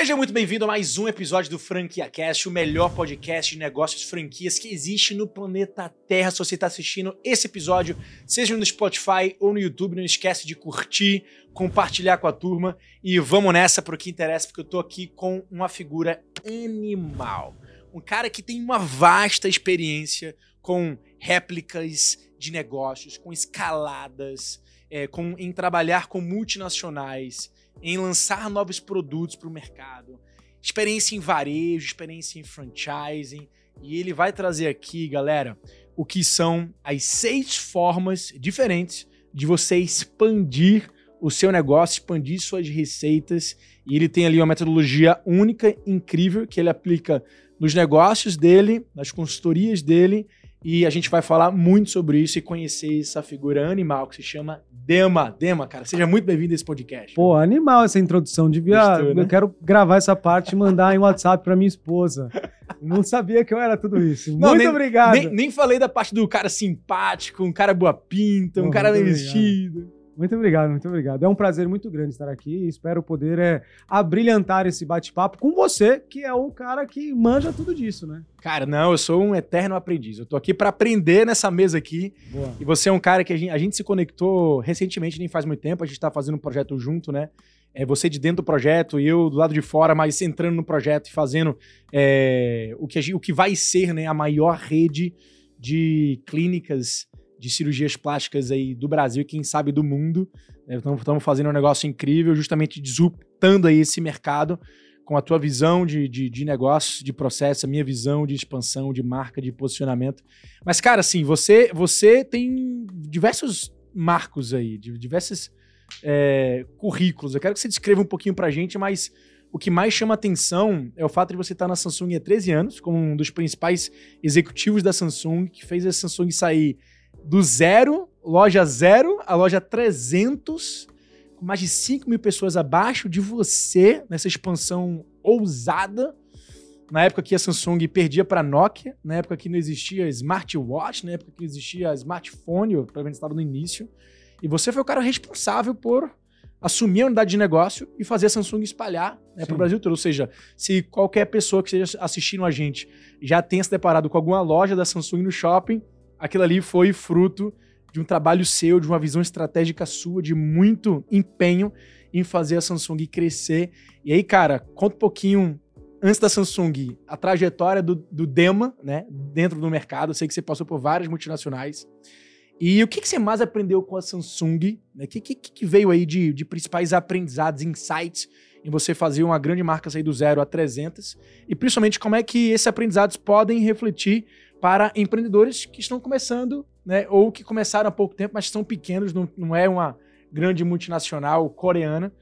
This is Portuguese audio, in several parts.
Seja muito bem-vindo a mais um episódio do Franquia Cast, o melhor podcast de negócios franquias que existe no planeta Terra. Se você está assistindo esse episódio, seja no Spotify ou no YouTube, não esquece de curtir, compartilhar com a turma e vamos nessa para o que interessa, porque eu tô aqui com uma figura animal. Um cara que tem uma vasta experiência com réplicas de negócios, com escaladas, é, com, em trabalhar com multinacionais, em lançar novos produtos para o mercado, experiência em varejo, experiência em franchising. E ele vai trazer aqui, galera, o que são as seis formas diferentes de você expandir o seu negócio, expandir suas receitas. E ele tem ali uma metodologia única, incrível, que ele aplica nos negócios dele, nas consultorias dele. E a gente vai falar muito sobre isso e conhecer essa figura animal que se chama Dema, Dema, cara, seja muito bem-vindo a esse podcast. Pô, animal essa introdução. Devia. Gostou, né? Eu quero gravar essa parte e mandar em WhatsApp pra minha esposa. Não sabia que eu era tudo isso. Não, muito nem, obrigado. Nem, nem, falei da parte do cara simpático, um cara boa pinta, um cara bem vestido. Muito obrigado, muito obrigado. É um prazer muito grande estar aqui e espero poder é, abrilhantar esse bate-papo com você, que é o cara que manja tudo disso, né? Cara, não, eu sou um eterno aprendiz. Eu tô aqui para aprender nessa mesa aqui. Boa. E você é um cara que a gente, a gente se conectou recentemente, nem faz muito tempo, a gente tá fazendo um projeto junto, né? É você de dentro do projeto e eu do lado de fora, mas entrando no projeto e fazendo é, o, que gente, o que vai ser né, a maior rede de clínicas de cirurgias plásticas aí do Brasil e quem sabe do mundo. Estamos né? fazendo um negócio incrível, justamente disruptando aí esse mercado com a tua visão de, de, de negócio, de processo, a minha visão de expansão, de marca, de posicionamento. Mas, cara, assim, você, você tem diversos marcos aí, de diversos é, currículos. Eu quero que você descreva um pouquinho pra gente, mas o que mais chama atenção é o fato de você estar na Samsung há 13 anos, como um dos principais executivos da Samsung, que fez a Samsung sair do zero, loja zero, a loja 300, com mais de 5 mil pessoas abaixo de você nessa expansão ousada. Na época que a Samsung perdia para a Nokia, na época que não existia smartwatch, na época que não existia smartphone, pelo menos estava no início. E você foi o cara responsável por assumir a unidade de negócio e fazer a Samsung espalhar né, para o Brasil todo. Ou seja, se qualquer pessoa que esteja assistindo a gente já tenha se deparado com alguma loja da Samsung no shopping, aquilo ali foi fruto de um trabalho seu, de uma visão estratégica sua, de muito empenho em fazer a Samsung crescer. E aí, cara, conta um pouquinho antes da Samsung, a trajetória do, do Dema, né, dentro do mercado. Eu sei que você passou por várias multinacionais. E o que, que você mais aprendeu com a Samsung? O né? que, que, que, veio aí de, de principais aprendizados, insights em você fazer uma grande marca sair do zero a 300? E principalmente como é que esses aprendizados podem refletir para empreendedores que estão começando, né, ou que começaram há pouco tempo, mas são pequenos, não, não é uma grande multinacional coreana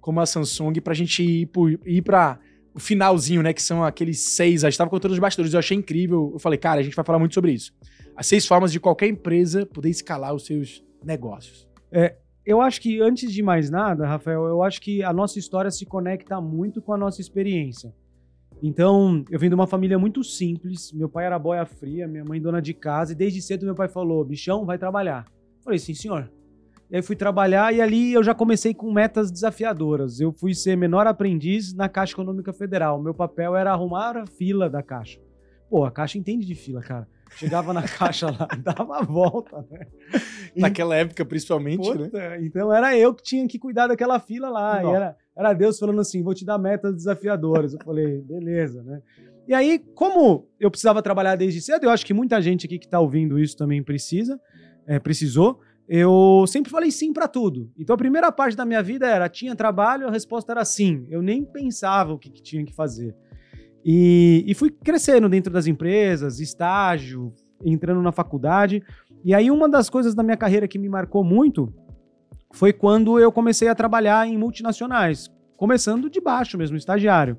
como a Samsung, para a gente ir, para o finalzinho, né, que são aqueles seis, a gente estava contando os bastidores, eu achei incrível, eu falei, cara, a gente vai falar muito sobre isso. As seis formas de qualquer empresa poder escalar os seus negócios. É, eu acho que, antes de mais nada, Rafael, eu acho que a nossa história se conecta muito com a nossa experiência. Então, eu vim de uma família muito simples. Meu pai era boia fria, minha mãe dona de casa, e desde cedo meu pai falou: bichão, vai trabalhar. falei, sim, senhor. E aí fui trabalhar e ali eu já comecei com metas desafiadoras. Eu fui ser menor aprendiz na Caixa Econômica Federal. Meu papel era arrumar a fila da Caixa. Pô, a Caixa entende de fila, cara. Chegava na caixa lá, dava a volta, né? Naquela época, principalmente? Puta, né? Então era eu que tinha que cuidar daquela fila lá. E era, era Deus falando assim: vou te dar metas desafiadoras. Eu falei, beleza, né? E aí, como eu precisava trabalhar desde cedo, eu acho que muita gente aqui que está ouvindo isso também precisa, é, precisou. Eu sempre falei sim para tudo. Então a primeira parte da minha vida era: tinha trabalho, a resposta era sim. Eu nem pensava o que, que tinha que fazer. E, e fui crescendo dentro das empresas, estágio, entrando na faculdade. E aí, uma das coisas da minha carreira que me marcou muito foi quando eu comecei a trabalhar em multinacionais, começando de baixo mesmo, estagiário.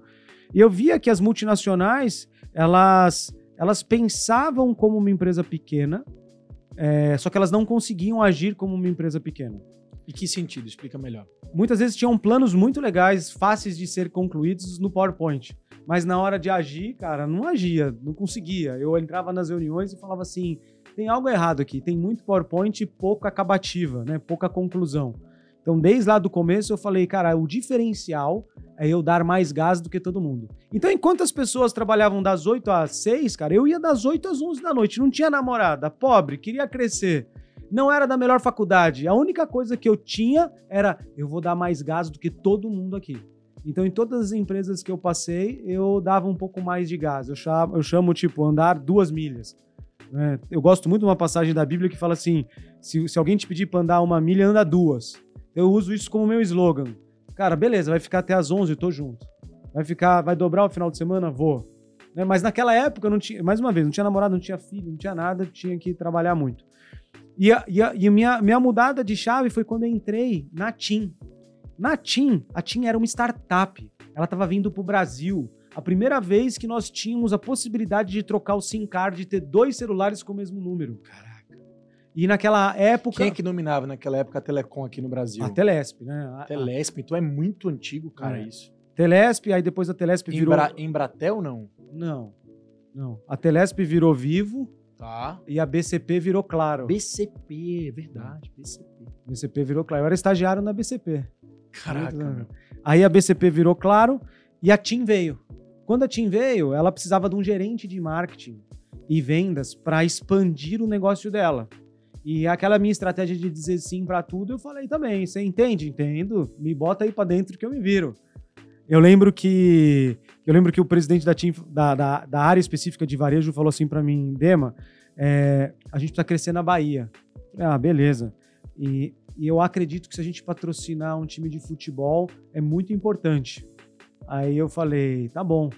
E eu via que as multinacionais, elas, elas pensavam como uma empresa pequena, é, só que elas não conseguiam agir como uma empresa pequena. E que sentido? Explica melhor. Muitas vezes tinham planos muito legais, fáceis de ser concluídos no PowerPoint. Mas na hora de agir, cara, não agia, não conseguia. Eu entrava nas reuniões e falava assim: tem algo errado aqui, tem muito PowerPoint e pouca acabativa, né? Pouca conclusão. Então, desde lá do começo, eu falei, cara, o diferencial é eu dar mais gás do que todo mundo. Então, enquanto as pessoas trabalhavam das 8 às 6, cara, eu ia das 8 às 11 da noite. Não tinha namorada, pobre, queria crescer. Não era da melhor faculdade. A única coisa que eu tinha era eu vou dar mais gás do que todo mundo aqui. Então, em todas as empresas que eu passei, eu dava um pouco mais de gás. Eu chamo, eu chamo tipo, andar duas milhas. Né? Eu gosto muito de uma passagem da Bíblia que fala assim: se, se alguém te pedir para andar uma milha, anda duas. Eu uso isso como meu slogan. Cara, beleza, vai ficar até as 11, eu tô junto. Vai ficar, vai dobrar o final de semana? Vou. Né? Mas naquela época não tinha, mais uma vez, não tinha namorado, não tinha filho, não tinha nada, tinha que trabalhar muito. E a, e a, e a minha, minha mudada de chave foi quando eu entrei na TIM. Na TIM, a TIM era uma startup. Ela estava vindo para o Brasil. A primeira vez que nós tínhamos a possibilidade de trocar o SIM card e ter dois celulares com o mesmo número. Caraca. E naquela época. Quem é que dominava naquela época a Telecom aqui no Brasil? A Telesp, né? A, Telesp, então é muito antigo, cara, É. isso. Telesp, aí depois a Telesp virou. Embra, Embratel, não? Não. Não. A Telesp virou Vivo Tá. e a BCP virou Claro. BCP, é verdade, BCP. BCP virou Claro. Eu era estagiário na BCP. Caraca, meu. Aí a BCP virou Claro e a TIM veio. Quando a TIM veio, ela precisava de um gerente de marketing e vendas para expandir o negócio dela. E aquela minha estratégia de dizer sim para tudo, eu falei também. Você entende? Entendo. Me bota aí para dentro que eu me viro. Eu lembro que eu lembro que o presidente da, TIM, da, da, da área específica de varejo falou assim para mim, Dema, é, a gente precisa crescer na Bahia. Ah, beleza. E, e eu acredito que se a gente patrocinar um time de futebol é muito importante. Aí eu falei, tá bom.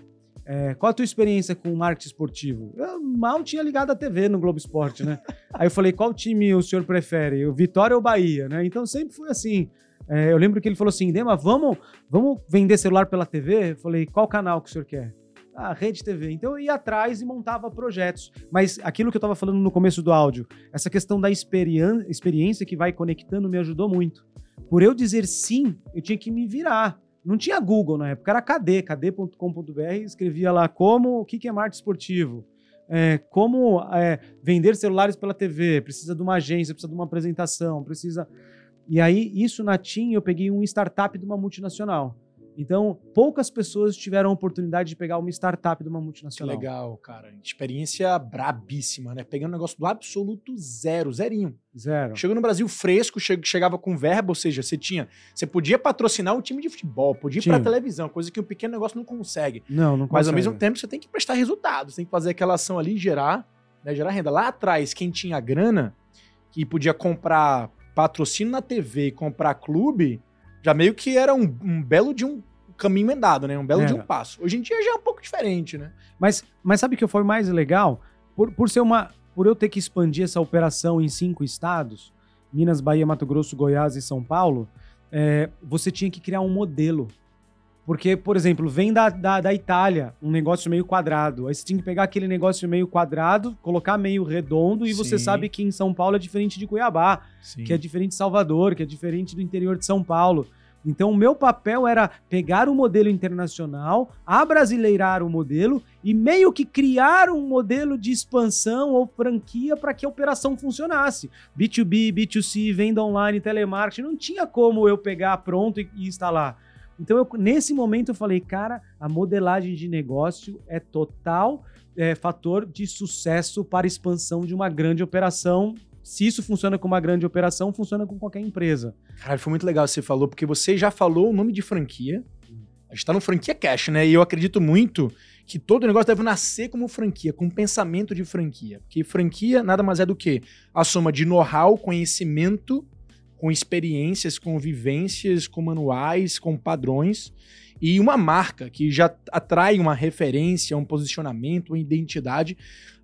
É, qual a tua experiência com marketing esportivo? Eu mal tinha ligado a TV no Globo Esporte, né? Aí eu falei, qual time o senhor prefere? O Vitória ou Bahia, né? Então sempre foi assim. É, eu lembro que ele falou assim, Dema, vamos, vamos vender celular pela TV? Eu falei, qual canal que o senhor quer? Ah, Rede TV. Então eu ia atrás e montava projetos. Mas aquilo que eu estava falando no começo do áudio, essa questão da experiência que vai conectando me ajudou muito. Por eu dizer sim, eu tinha que me virar. Não tinha Google na época, era KD, kd.com.br, escrevia lá como, o que que é marketing esportivo, é, como é, vender celulares pela TV, precisa de uma agência, precisa de uma apresentação, precisa... E aí, isso na TIM, eu peguei um startup de uma multinacional. Então, poucas pessoas tiveram a oportunidade de pegar uma startup de uma Que multinacional. legal, cara. Experiência brabíssima, né? Pegando um negócio do absoluto zero, zerinho. Zero. Chegou no Brasil fresco, che- chegava com verba, ou seja, você tinha, você podia patrocinar um time de futebol, podia ir pra televisão, coisa que um pequeno negócio não consegue. Não, não Mas ao consegue. mesmo tempo você tem que prestar resultados, tem que fazer aquela ação ali e gerar, né, gerar renda. Lá atrás, quem tinha grana, que podia comprar patrocínio na TV e comprar clube, já meio que era um, um belo de um caminho andado, né? Um belo de um passo. Hoje em dia já é um pouco diferente, né? Mas, mas sabe o que foi mais legal? Por, por ser uma. Por eu ter que expandir essa operação em cinco estados, Minas, Bahia, Mato Grosso, Goiás e São Paulo, é, você tinha que criar um modelo. Porque, por exemplo, vem da, da, da Itália um negócio meio quadrado. Aí você tinha que pegar aquele negócio meio quadrado, colocar meio redondo, e você Sim. sabe que em São Paulo é diferente de Cuiabá Sim. que é diferente de Salvador, que é diferente do interior de São Paulo. Então, o meu papel era pegar o modelo internacional, abrasileirar o modelo e meio que criar um modelo de expansão ou franquia para que a operação funcionasse. B2B, B2C, venda online, telemarketing, não tinha como eu pegar pronto e, instalar. Então, eu- nesse momento, eu falei, cara, a modelagem de negócio é total é, fator de sucesso para expansão de uma grande operação se isso funciona com uma grande operação, funciona com qualquer empresa. Cara, foi muito legal você falou, porque você já falou o nome de franquia. A gente tá no franquia cash, né? E eu acredito muito que todo negócio deve nascer como franquia, com pensamento de franquia. Porque franquia nada mais é do que a soma de know-how, conhecimento, com experiências, com vivências, com manuais, com padrões. E uma marca que já atrai uma referência, um posicionamento, uma identidade.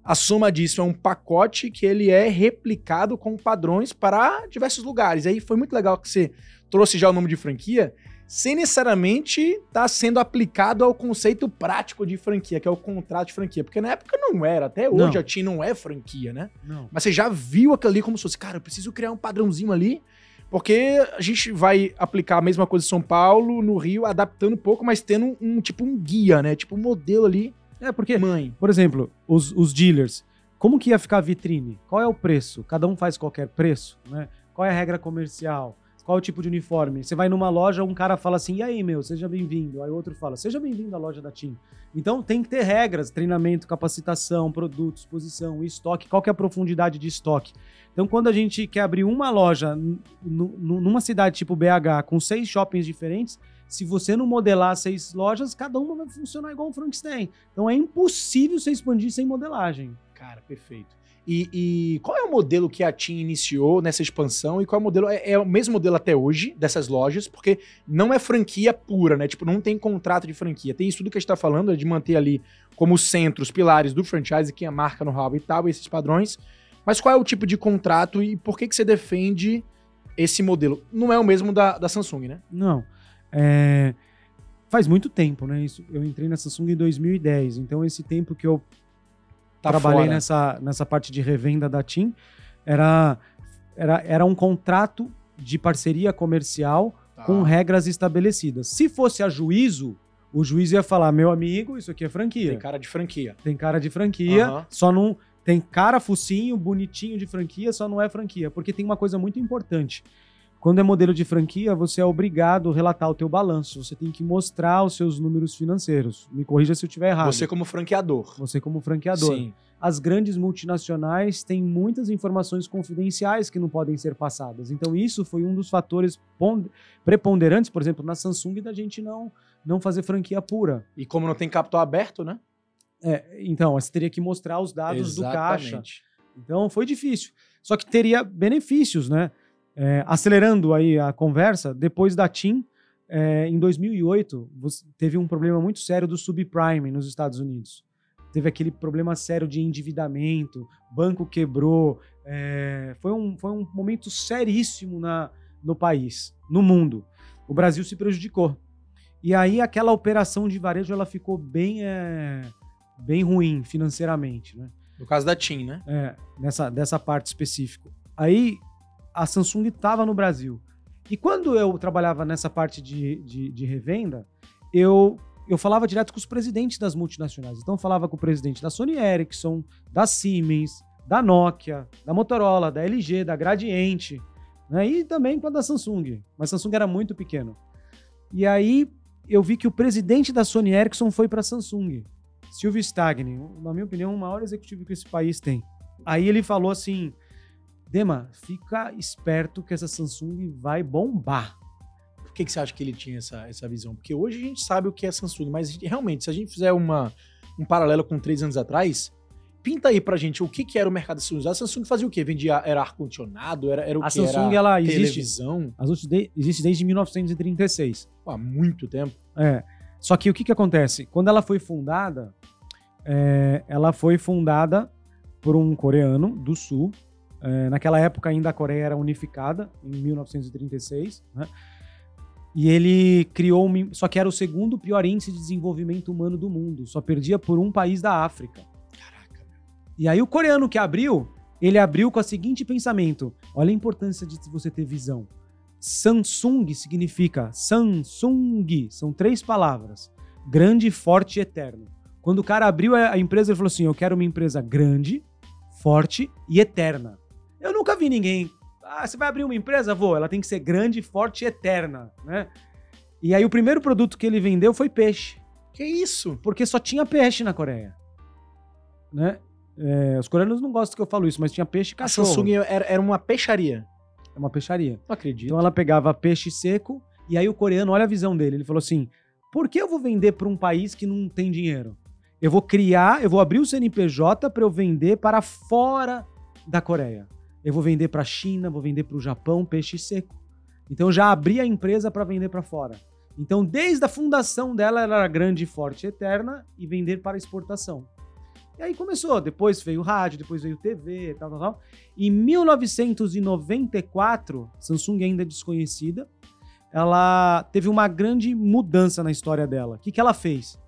A soma disso é um pacote que ele é replicado com padrões para diversos lugares. Aí foi muito legal que você trouxe já o nome de franquia, sem necessariamente estar sendo aplicado ao conceito prático de franquia, que é o contrato de franquia. Porque na época não era, até hoje Não. a TIM não é franquia, né? Não. Mas você já viu aquilo ali como se fosse, cara, eu preciso criar um padrãozinho ali, porque a gente vai aplicar a mesma coisa em São Paulo, no Rio, adaptando um pouco, mas tendo um, tipo um guia, né? Tipo um modelo ali, É porque, mãe. por exemplo, os, os dealers, como que ia ficar a vitrine? Qual é o preço? Cada um faz qualquer preço, né? Qual é a regra comercial? Qual o tipo de uniforme? Você vai numa loja, um cara fala assim, e aí, meu, seja bem-vindo. Aí outro fala, seja bem-vindo à loja da TIM. Então tem que ter regras, treinamento, capacitação, produto, exposição, estoque, qual que é a profundidade de estoque. Então quando a gente quer abrir uma loja numa cidade tipo BH com seis shoppings diferentes, se você não modelar seis lojas, cada uma vai funcionar igual um Frankenstein. Então é impossível você expandir sem modelagem. Cara, perfeito. E, e, qual é o modelo que a TIM iniciou nessa expansão e qual é o modelo? É, é, o mesmo modelo até hoje dessas lojas, porque não é franquia pura, né? Tipo, não tem contrato de franquia. Tem isso tudo que a gente tá falando, é de manter ali como centro os pilares do franchise, quem é marca no rabo e tal, esses padrões. Mas qual é o tipo de contrato e por que, que você defende esse modelo? Não é o mesmo da, da Samsung, né? Não. É... Faz muito tempo, né? Isso, eu entrei na Samsung em 2010, então esse tempo que eu tá trabalhei nessa, nessa parte de revenda da TIM era, era, era um contrato de parceria comercial tá. com regras estabelecidas. Se fosse a juízo, o juiz ia falar: meu amigo, isso aqui é franquia. Tem cara de franquia. Tem cara de franquia, uhum. só não. Tem cara focinho, bonitinho de franquia, só não é franquia. Porque tem uma coisa muito importante. Quando é modelo de franquia, você é obrigado a relatar o teu balanço. Você tem que mostrar os seus números financeiros. Me corrija se eu estiver errado. Você como franqueador. Você como franqueador. Sim. As grandes multinacionais têm muitas informações confidenciais que não podem ser passadas. Então isso foi um dos fatores preponderantes, por exemplo, na Samsung da gente não não fazer franquia pura. E como não tem capital aberto, né? É, então, você teria que mostrar os dados Exatamente. do caixa. Então foi difícil. Só que teria benefícios, né? É, acelerando aí a conversa, depois da TIM, é, em 2008, teve um problema muito sério do subprime nos Estados Unidos. Teve aquele problema sério de endividamento, banco quebrou. É, foi, um, foi um momento seríssimo na, no país, no mundo. O Brasil se prejudicou. E aí aquela operação de varejo ela ficou bem, é, bem ruim financeiramente. Né? No caso da TIM, né? É, nessa, dessa parte específica. Aí a Samsung estava no Brasil. E quando eu trabalhava nessa parte de, de, de, revenda, eu, eu falava direto com os presidentes das multinacionais. Então, falava com o presidente da Sony Ericsson, da Siemens, da Nokia, da Motorola, da LG, da Gradiente, né? e também com a da Samsung. Mas Samsung era muito pequeno. E aí eu vi que o presidente da Sony Ericsson foi para a Samsung, Silvio Stagni, na minha opinião, o maior executivo que esse país tem. Aí ele falou assim: Dema, fica esperto que essa Samsung vai bombar. Por que, que você acha que ele tinha essa, essa visão? Porque hoje a gente sabe o que é Samsung, mas realmente, se a gente fizer uma, um paralelo com três anos atrás, pinta aí pra gente o que, que era o mercado da Samsung. A Samsung fazia o quê? Vendia, era ar-condicionado? Era, era o a que? Samsung, era ela televisão? Existe, a Samsung existe desde 1936. Há muito tempo. É. Só que o que, que acontece? Quando ela foi fundada, é, ela foi fundada por um coreano do sul, é, naquela época ainda a Coreia era unificada, em 1936, né? E ele criou, só que era o segundo pior índice de desenvolvimento humano do mundo, só perdia por um país da África. Caraca. E aí o coreano que abriu, ele abriu com o seguinte pensamento: olha a importância de você ter visão. Samsung significa Samsung, são três palavras: grande, forte e eterno. Quando o cara abriu a empresa, ele falou assim: eu quero uma empresa grande, forte e eterna. Eu nunca vi ninguém. Ah, você vai abrir uma empresa? Vou. Ela tem que ser grande, forte e eterna, né? E aí o primeiro produto que ele vendeu foi peixe. Que isso? Porque só tinha peixe na Coreia. Né? É, os coreanos não gostam que eu falo isso, mas tinha peixe e cachorro. A Samsung era, era uma peixaria. É uma peixaria. Não acredito. Então ela pegava peixe seco e aí o coreano, olha a visão dele, ele falou assim: por que eu vou vender para um país que não tem dinheiro? Eu vou criar, eu vou abrir o CNPJ para eu vender para fora da Coreia. Eu vou vender para a China, vou vender para o Japão peixe seco. Então já abri a empresa para vender para fora. Então, desde a fundação dela, ela era grande, forte, eterna e vender para exportação. E aí começou. Depois veio rádio, depois veio TV, tal, tal, tal. Em 1994, Samsung ainda desconhecida, ela teve uma grande mudança na história dela. O que, que ela fez?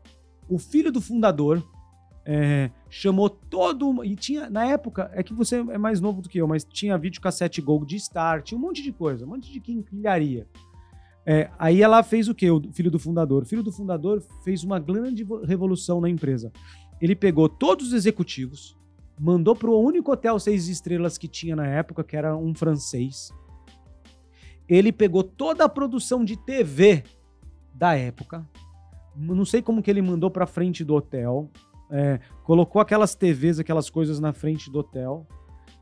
O filho do fundador, é, chamou todo. E tinha, na época, é que você é mais novo do que eu, mas tinha vídeo cassete Gold de Start, um monte de coisa, um monte de quinquilharia. É, aí ela fez o que, o filho do fundador? O filho do fundador fez uma grande revolução na empresa. Ele pegou todos os executivos, mandou para o único hotel seis estrelas que tinha na época, que era um francês. ele pegou toda a produção de TV da época, não sei como que ele mandou para frente do hotel, é, colocou aquelas TVs, aquelas coisas na frente do hotel,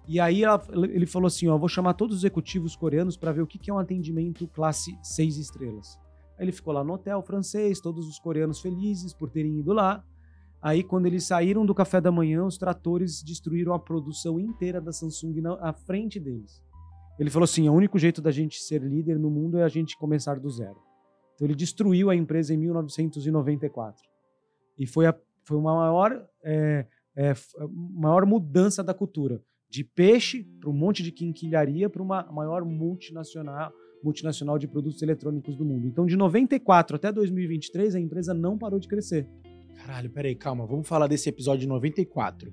e aí ela, ele falou assim, ó, vou chamar todos os executivos coreanos para ver o que, que é um atendimento classe 6 estrelas. Aí ele ficou lá no hotel francês, todos os coreanos felizes por terem ido lá. Aí, quando eles saíram do café da manhã, os tratores destruíram a produção inteira da Samsung na, à frente deles. Ele falou assim: o único jeito da gente ser líder no mundo é a gente começar do zero. Então, ele destruiu a empresa em 1994. E foi, a, foi uma maior, é, é, maior mudança da cultura. De peixe para um monte de quinquilharia para uma maior multinacional, multinacional de produtos eletrônicos do mundo. Então, de 94 até 2023, a empresa não parou de crescer. Caralho, peraí, calma. Vamos falar desse episódio de 94.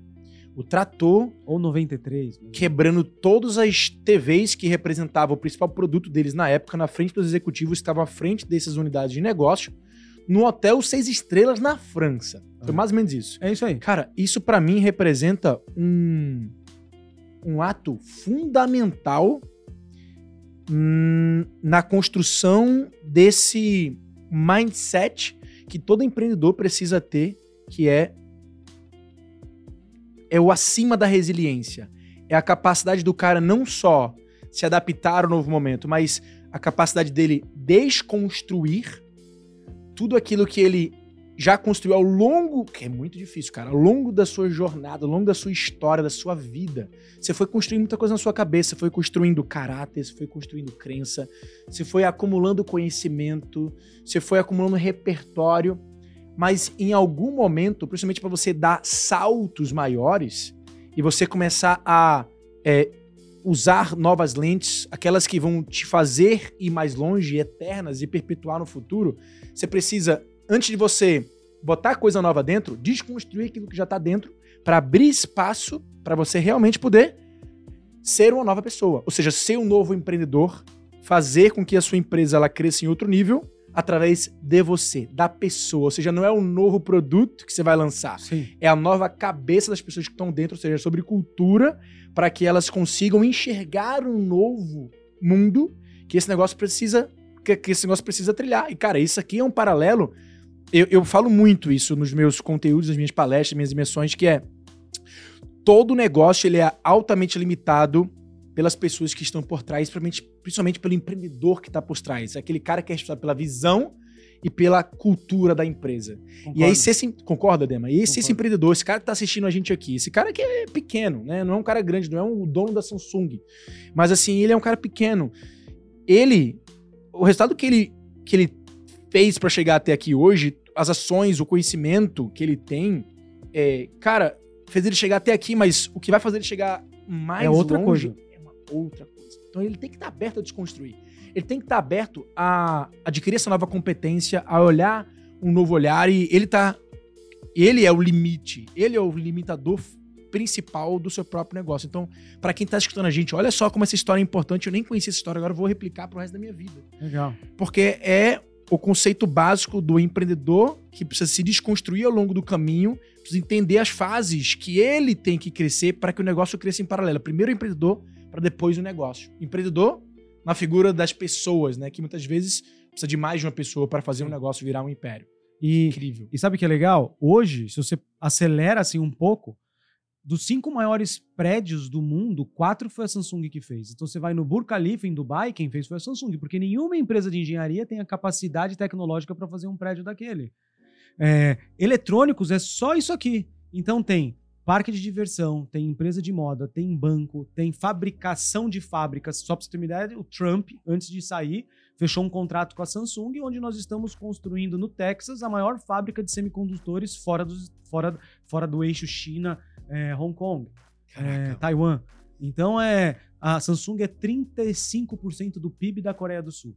O trator. Ou 93. Mesmo. Quebrando todas as TVs que representavam o principal produto deles na época, na frente dos executivos, estavam à frente dessas unidades de negócio, no hotel Seis Estrelas na França. Foi mais ou menos isso. É isso aí. Cara, isso para mim representa um, um ato fundamental hum, na construção desse mindset que todo empreendedor precisa ter, que é é o acima da resiliência. É a capacidade do cara não só se adaptar ao novo momento, mas a capacidade dele desconstruir tudo aquilo que ele já construiu ao longo, que é muito difícil, cara, ao longo da sua jornada, ao longo da sua história, da sua vida. Você foi construindo muita coisa na sua cabeça, você foi construindo caráter, você foi construindo crença, você foi acumulando conhecimento, você foi acumulando repertório, mas em algum momento, principalmente para você dar saltos maiores e você começar a é, usar novas lentes, aquelas que vão te fazer ir mais longe, eternas e perpetuar no futuro, você precisa antes de você botar coisa nova dentro, desconstruir aquilo que já está dentro para abrir espaço para você realmente poder ser uma nova pessoa, ou seja, ser um novo empreendedor, fazer com que a sua empresa ela cresça em outro nível através de você, da pessoa, ou seja, não é um novo produto que você vai lançar, Sim. é a nova cabeça das pessoas que estão dentro, ou seja, sobre cultura, para que elas consigam enxergar um novo mundo que esse negócio precisa que, que esse negócio precisa trilhar. E cara, isso aqui é um paralelo eu, eu falo muito isso nos meus conteúdos, nas minhas palestras, minhas imersões, que é todo negócio ele é altamente limitado pelas pessoas que estão por trás, principalmente, principalmente pelo empreendedor que está por trás. É aquele cara que é responsável pela visão e pela cultura da empresa. Concordo. E aí, se esse. Concorda, Dema? E esse, esse, empreendedor, esse cara que está assistindo a gente aqui, esse cara que é pequeno, né? Não é um cara grande, não é um dono da Samsung. Mas assim, ele é um cara pequeno. Ele. O resultado que ele, que ele fez para chegar até aqui hoje, as ações, o conhecimento que ele tem, é, cara, fez ele chegar até aqui, mas o que vai fazer ele chegar mais é outra longe coisa. Outra coisa. Então ele tem que estar tá aberto a desconstruir. Ele tem que estar tá aberto a adquirir essa nova competência, a olhar um novo olhar e ele tá ele é o limite, ele é o limitador principal do seu próprio negócio. Então, para quem está escutando a gente, olha só como essa história é importante. Eu nem conhecia essa história, agora eu vou replicar pro resto da minha vida. Legal. Porque é o conceito básico do empreendedor que precisa se desconstruir ao longo do caminho, precisa entender as fases que ele tem que crescer para que o negócio cresça em paralelo. Primeiro o empreendedor, para depois o negócio. Empreendedor na figura das pessoas, né? Que muitas vezes precisa de mais de uma pessoa para fazer um negócio virar um império. E, Incrível. E sabe o que é legal? Hoje, se você acelera assim um pouco, dos cinco maiores prédios do mundo, quatro foi a Samsung que fez. Então você vai no Burj Khalifa, em Dubai, quem fez foi a Samsung, porque nenhuma empresa de engenharia tem a capacidade tecnológica para fazer um prédio daquele. É, eletrônicos é só isso aqui. Então tem parque de diversão, tem empresa de moda, tem banco, tem fabricação de fábricas. Só para você ter uma ideia, o Trump, antes de sair, fechou um contrato com a Samsung, onde nós estamos construindo no Texas a maior fábrica de semicondutores fora, dos, fora, fora do eixo China é, Hong Kong, é, Taiwan. Então é a Samsung é 35% do PIB da Coreia do Sul.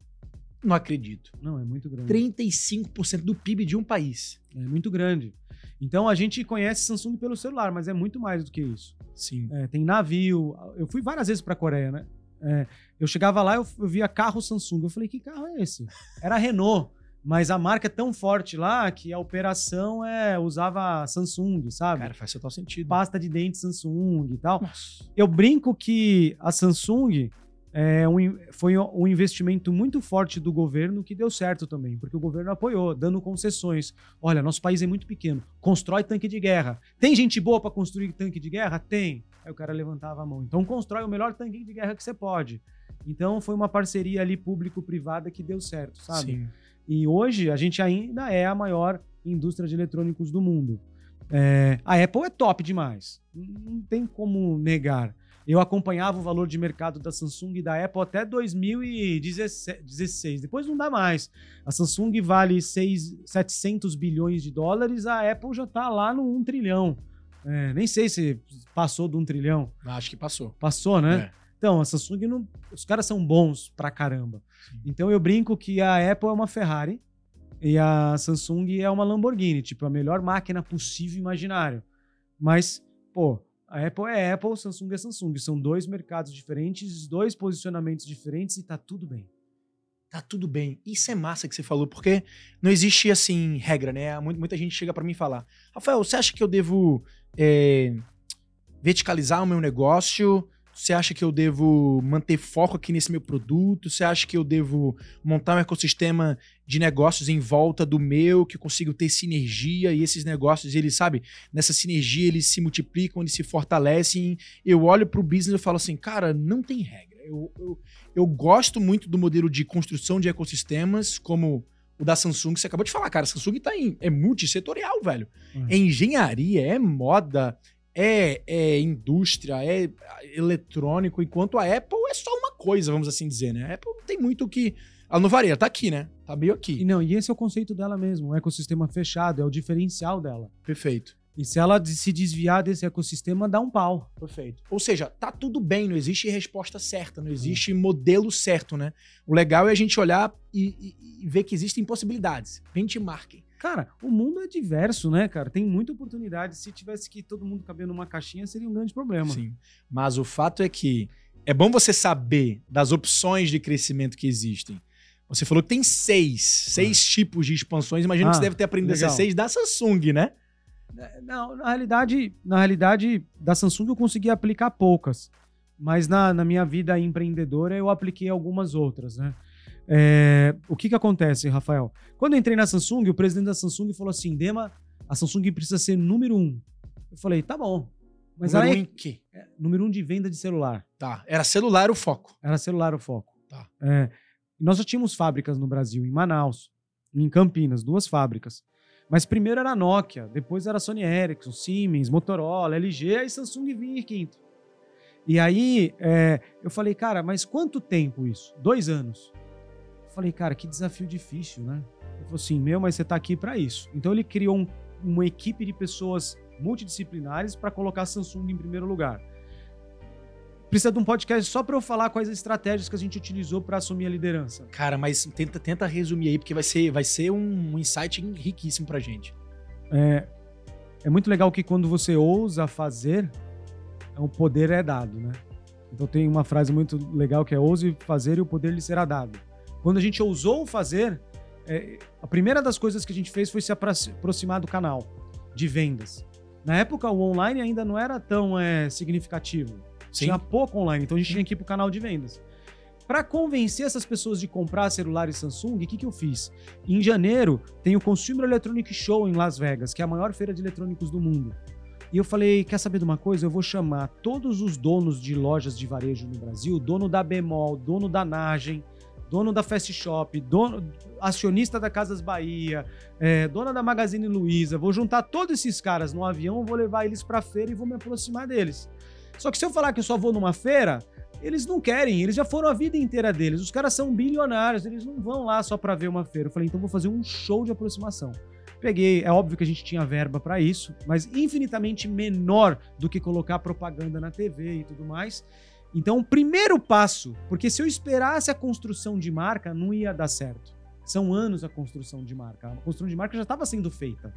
Não acredito. Não, é muito grande. 35% do PIB de um país. É muito grande. Então a gente conhece Samsung pelo celular, mas é muito mais do que isso. Sim. É, tem navio. Eu fui várias vezes para a Coreia, né? É, eu chegava lá, eu, eu via carro Samsung. Eu falei, que carro é esse? Era Renault. Mas a marca é tão forte lá que a operação é usava Samsung, sabe? Cara, faz total sentido. Pasta de dente Samsung e tal. Nossa. Eu brinco que a Samsung é, um, foi um investimento muito forte do governo que deu certo também, porque o governo apoiou, dando concessões. Olha, nosso país é muito pequeno, constrói tanque de guerra. Tem gente boa para construir tanque de guerra? Tem. Aí o cara levantava a mão. Então constrói o melhor tanque de guerra que você pode. Então foi uma parceria ali público-privada que deu certo, sabe? Sim. E hoje a gente ainda é a maior indústria de eletrônicos do mundo. É, a Apple é top demais. Não tem como negar. Eu acompanhava o valor de mercado da Samsung e da Apple até 2016. Depois não dá mais. A Samsung vale 6, 700 bilhões de dólares, a Apple já está lá no 1 trilhão. É, nem sei se passou do 1 trilhão. Acho que passou. Passou, né? É. Então, a Samsung, não, os caras são bons pra caramba. Sim. Então eu brinco que a Apple é uma Ferrari e a Samsung é uma Lamborghini, tipo, a melhor máquina possível imaginário. Mas, pô, a Apple é Apple, Samsung é Samsung. São dois mercados diferentes, dois posicionamentos diferentes e tá tudo bem. Tá tudo bem. Isso é massa que você falou, porque não existe, assim, regra, né? Muita gente chega para mim e fala: Rafael, você acha que eu devo é, verticalizar o meu negócio? Você acha que eu devo manter foco aqui nesse meu produto? Você acha que eu devo montar um ecossistema de negócios em volta do meu, que eu consigo ter sinergia e esses negócios, eles, sabe, nessa sinergia eles se multiplicam, eles se fortalecem. Eu olho para o business e falo assim, cara, não tem regra. Eu, eu, eu gosto muito do modelo de construção de ecossistemas, como o da Samsung, que você acabou de falar, cara. Samsung tá em, é multissetorial, velho. Uhum. É engenharia, é moda, é, é, indústria, é eletrônico, enquanto a Apple é só uma coisa, vamos assim dizer, né? A Apple não tem muito o que. Ela não varia, tá aqui, né? Tá meio aqui. E não, e esse é o conceito dela mesmo, o ecossistema fechado, é o diferencial dela. Perfeito. E se ela se desviar desse ecossistema, dá um pau. Perfeito. Ou seja, tá tudo bem, não existe resposta certa, não existe modelo certo, né? O legal é a gente olhar e, e, e ver que existem possibilidades. Benchmarking. Cara, o mundo é diverso, né, cara? Tem muita oportunidade. Se tivesse que todo mundo caber numa caixinha, seria um grande problema. Sim. Mas o fato é que é bom você saber das opções de crescimento que existem. Você falou que tem seis, seis ah. tipos de expansões. Imagino ah, que você deve ter aprendido legal. essas seis da Samsung, né? Não, na realidade, na realidade, da Samsung eu consegui aplicar poucas. Mas na, na minha vida empreendedora eu apliquei algumas outras, né? É, o que que acontece, Rafael? Quando eu entrei na Samsung, o presidente da Samsung falou assim: Dema, a Samsung precisa ser número um. Eu falei, tá bom. Mas número um é, em quê? É, número um de venda de celular. Tá. Era celular o foco. Era celular o foco. Tá. É, nós já tínhamos fábricas no Brasil, em Manaus, em Campinas, duas fábricas. Mas primeiro era Nokia, depois era Sony Ericsson, Siemens, Motorola, LG, aí Samsung vinha em quinto. E aí é, eu falei, cara, mas quanto tempo isso? Dois anos falei, cara, que desafio difícil, né? Ele falou assim, meu, mas você tá aqui para isso. Então ele criou um, uma equipe de pessoas multidisciplinares para colocar a Samsung em primeiro lugar. Precisa de um podcast só para eu falar quais as estratégias que a gente utilizou para assumir a liderança. Cara, mas tenta, tenta resumir aí, porque vai ser, vai ser um insight riquíssimo pra gente. É, é muito legal que quando você ousa fazer, o poder é dado, né? Então tem uma frase muito legal que é ouse fazer e o poder lhe será dado. Quando a gente ousou fazer, é, a primeira das coisas que a gente fez foi se aproximar do canal de vendas. Na época, o online ainda não era tão é, significativo. Sim. Tinha pouco online, então a gente tinha que ir para o canal de vendas. Para convencer essas pessoas de comprar celulares Samsung, o que, que eu fiz? Em janeiro, tem o Consumer Electronic Show em Las Vegas, que é a maior feira de eletrônicos do mundo. E eu falei, quer saber de uma coisa? Eu vou chamar todos os donos de lojas de varejo no Brasil, dono da Bemol, dono da Nagem, dono da Fast Shop, dono, acionista da Casas Bahia, é, dona da Magazine Luiza. Vou juntar todos esses caras no avião, vou levar eles para a feira e vou me aproximar deles. Só que se eu falar que eu só vou numa feira, eles não querem, eles já foram a vida inteira deles. Os caras são bilionários, eles não vão lá só para ver uma feira. Eu falei, então vou fazer um show de aproximação. Peguei, é óbvio que a gente tinha verba para isso, mas infinitamente menor do que colocar propaganda na TV e tudo mais. Então, o primeiro passo, porque se eu esperasse a construção de marca, não ia dar certo. São anos a construção de marca. A construção de marca já estava sendo feita.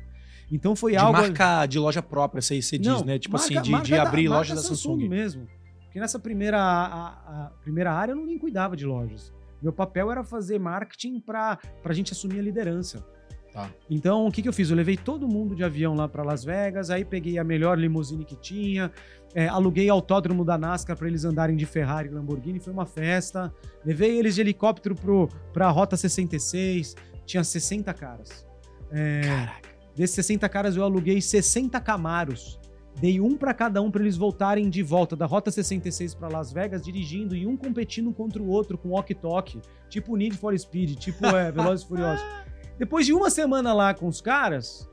Então foi de algo. marca de loja própria, você, você não, diz, né? Tipo marca, assim, de, de abrir da, lojas da Samsung. Samsung. mesmo. Porque nessa primeira, a, a primeira área eu não nem cuidava de lojas. Meu papel era fazer marketing para a gente assumir a liderança. Tá. Então, o que, que eu fiz? Eu levei todo mundo de avião lá para Las Vegas, aí peguei a melhor limusine que tinha, é, aluguei autódromo da NASCAR para eles andarem de Ferrari e Lamborghini, foi uma festa. Levei eles de helicóptero para a Rota 66, tinha 60 caras. É, Caraca. Desses 60 caras eu aluguei 60 Camaros. Dei um para cada um para eles voltarem de volta da Rota 66 para Las Vegas, dirigindo e um competindo contra o outro com walkie-talkie, tipo Need for Speed, tipo é, Velozes e Furiosos. Depois de uma semana lá com os caras,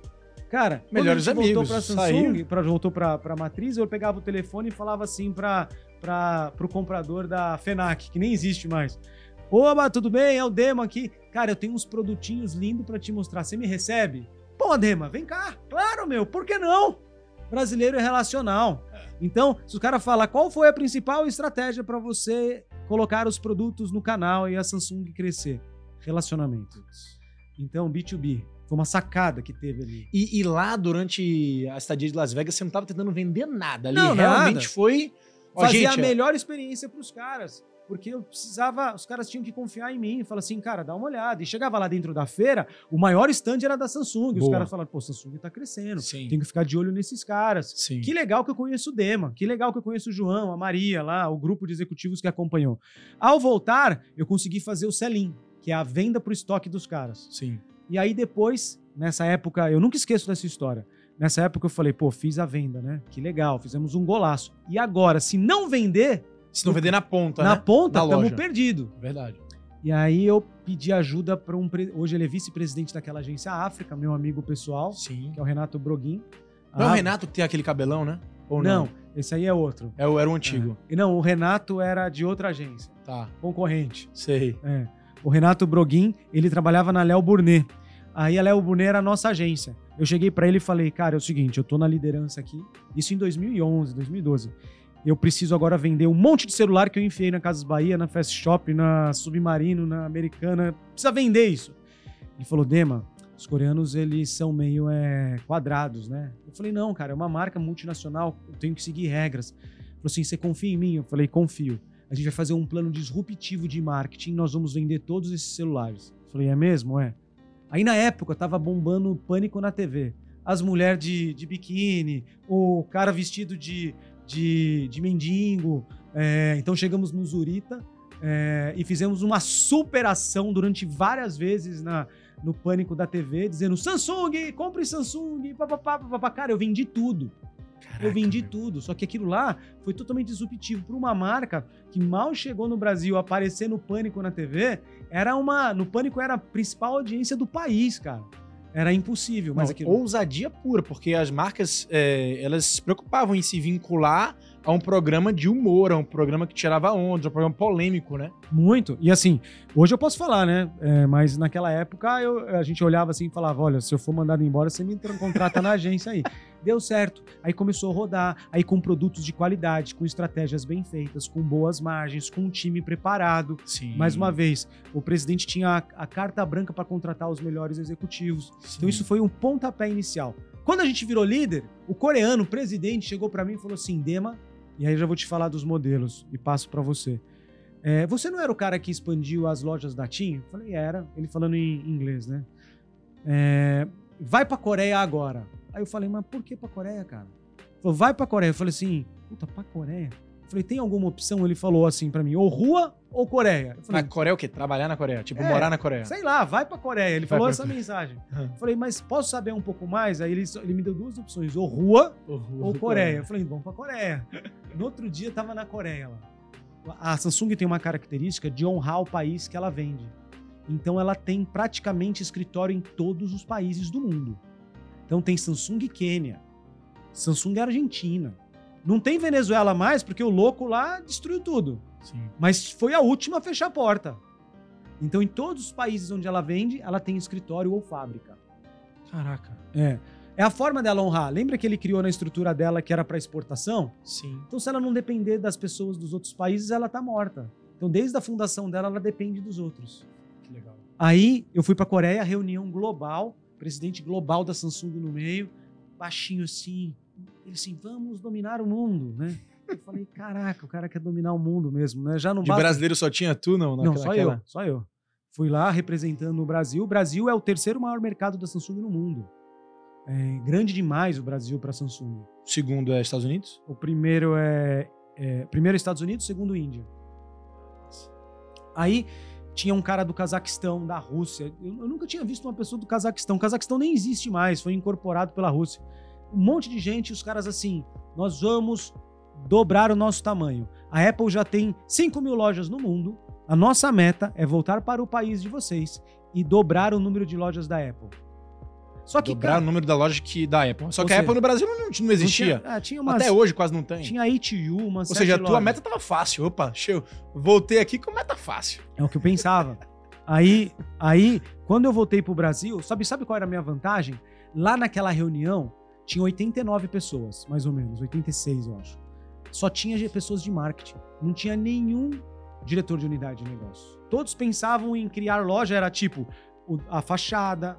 cara, quando Melhores a gente voltou amigos, pra Samsung, pra, voltou pra, pra matriz, eu pegava o telefone e falava assim pra, pra, pro comprador da FENAC, que nem existe mais. Oba, tudo bem? É o Dema aqui. Cara, eu tenho uns produtinhos lindos pra te mostrar. Você me recebe? Pô, Dema, vem cá. Claro, meu, por que não? Brasileiro é relacional. Então, se o cara falar qual foi a principal estratégia pra você colocar os produtos no canal e a Samsung crescer? Relacionamento. Então, B2B. Foi uma sacada que teve ali. E, e lá, durante a estadia de Las Vegas, você não tava tentando vender nada. Ali Não, realmente nada. foi. Ó, Fazer gente, a melhor experiência pros caras. Porque eu precisava, os caras tinham que confiar em mim. Falar assim, cara, dá uma olhada. E chegava lá dentro da feira, o maior stand era da Samsung. Os Boa. caras falaram, pô, Samsung tá crescendo. Sim. Tem que ficar de olho nesses caras. Sim. Que legal que eu conheço o Dema, que legal que eu conheço o João, a Maria lá, o grupo de executivos que acompanhou. Ao voltar, eu consegui fazer o sell-in, que é a venda pro estoque dos caras. Sim. E aí depois, nessa época, eu nunca esqueço dessa história. Nessa época eu falei, pô, fiz a venda, né? Que legal, fizemos um golaço. E agora, se não vender, Se não vender na ponta, na né? ponta, estamos loja. perdidos. Verdade. E aí eu pedi ajuda para um. pre- Hoje ele é vice-presidente daquela agência África, meu amigo pessoal, Sim. que é o Renato Broguin. Não é o Ah, Renato que tem aquele cabelão, né? Ou Não, não? esse aí é outro. É o, era o antigo. É. E não, o Renato era de outra agência, Tá. concorrente. Sei. É. O Renato Broguin, ele trabalhava na Léo Burnet. Aí a Léo Burnet era a nossa agência. Eu cheguei pra ele e falei, cara, é o seguinte, eu tô na liderança aqui, isso em 2011, 2012. Eu preciso agora vender um monte de celular que eu enfiei na Casas Bahia, na Fast Shop, na Submarino, na Americana. Precisa vender isso. Ele falou, Dema, os coreanos, eles são meio é, quadrados, né? Eu falei, não, cara, é uma marca multinacional, eu tenho que seguir regras. Ele falou assim, você confia em mim? Eu falei, confio. A gente vai fazer um plano disruptivo de marketing, nós vamos vender todos esses celulares. Eu falei, é mesmo? É. Aí na época tava bombando pânico na TV. As mulheres de, de biquíni, o cara vestido de, de, de mendigo. É, então chegamos no Zurita é, e fizemos uma superação durante várias vezes na, no pânico da TV, dizendo Samsung, compre Samsung, papapá, papapá. Cara, eu vendi tudo. Eu vendi tudo. Só que aquilo lá foi totalmente disruptivo para uma marca que mal chegou no Brasil aparecer no Pânico na TV. Era uma. No Pânico era a principal audiência do país, cara. Era impossível. Mas Mas aquilo. ousadia pura, porque as marcas é, elas se preocupavam em se vincular a um programa de humor, a um programa que tirava onda, a um programa polêmico, né? Muito. E assim, hoje eu posso falar, né? É, mas naquela época eu- a gente olhava assim e falava: olha, se eu for mandado embora, você me tra- contrata na agência aí. Deu certo. Aí começou a rodar, aí com produtos de qualidade, com estratégias bem feitas, com boas margens, com um time preparado. Sim. Mais uma vez, o presidente tinha a, a carta branca para contratar os melhores executivos. Então isso foi um pontapé inicial. Quando a gente virou líder, o coreano, o presidente, chegou para mim e falou assim: Dema, e aí já vou te falar dos modelos e passo para você. É, você não era o cara que expandiu as lojas da TIM? Eu falei, era. Ele falando em inglês, né? É, vai pra Coreia agora. Aí eu falei, mas por que pra Coreia, cara? Ele falou, vai pra Coreia. Eu falei assim, puta, pra Coreia? Eu falei, tem alguma opção? Ele falou assim pra mim, ou rua ou Coreia. Eu falei, Na Coreia o quê? Trabalhar na Coreia? Tipo, É, morar na Coreia. sei lá, vai pra Coreia. Ele Vai falou pra essa Coreia. mensagem. Eu falei, mas posso saber um pouco mais? Aí ele, ele me deu duas opções, ou rua ou Coreia. Eu falei, vamos pra Coreia. No outro dia, tava na Coreia lá. A Samsung tem uma característica de honrar o país que ela vende. Então, ela tem praticamente escritório em todos os países do mundo. Então, tem Samsung Quênia, Samsung Argentina. Não tem Venezuela mais, porque o louco lá destruiu tudo. Sim. Mas foi a última a fechar a porta. Então, em todos os países onde ela vende, ela tem escritório ou fábrica. Caraca. É. É a forma dela honrar. Lembra que ele criou na estrutura dela que era para exportação? Sim. Então, se ela não depender das pessoas dos outros países, ela tá morta. Então, desde a fundação dela, ela depende dos outros. Que legal. Aí, eu fui pra Coreia, reunião global, presidente global da Samsung no meio, baixinho assim. Ele assim, vamos dominar o mundo, né? Eu falei, caraca, o cara quer dominar o mundo mesmo, né? Já não De basta brasileiro só tinha tu, não? não, Naquela- só naquela- eu, só eu. Fui lá representando o Brasil. O Brasil é o terceiro maior mercado da Samsung no mundo. É grande demais o Brasil para a Samsung. O segundo é Estados Unidos? O primeiro é, é primeiro é Estados Unidos, segundo Índia. Aí tinha um cara do Cazaquistão, da Rússia. Eu, eu, nunca tinha visto uma pessoa do Cazaquistão. O Cazaquistão nem existe mais, foi incorporado pela Rússia. Um monte de gente, os caras assim, nós vamos dobrar o nosso tamanho. A Apple já tem 5 mil lojas no mundo. A nossa meta é voltar para o país de vocês e dobrar o número de lojas da Apple. Só que, Dobrar cara, o número da loja que da Apple. Só que seja, a Apple no Brasil não, não existia. Não tinha, ah, tinha umas, Até hoje quase não tem. Tinha ITU, uma Ou seja, a tua lojas. meta tava fácil. Opa, show. Voltei aqui com meta fácil. É o que eu pensava. aí, aí, quando eu voltei pro Brasil, sabe, sabe qual era a minha vantagem? Lá naquela reunião, tinha 89 pessoas, mais ou menos, 86, eu acho. Só tinha pessoas de marketing. Não tinha nenhum diretor de unidade de negócio. Todos pensavam em criar loja, era tipo a fachada,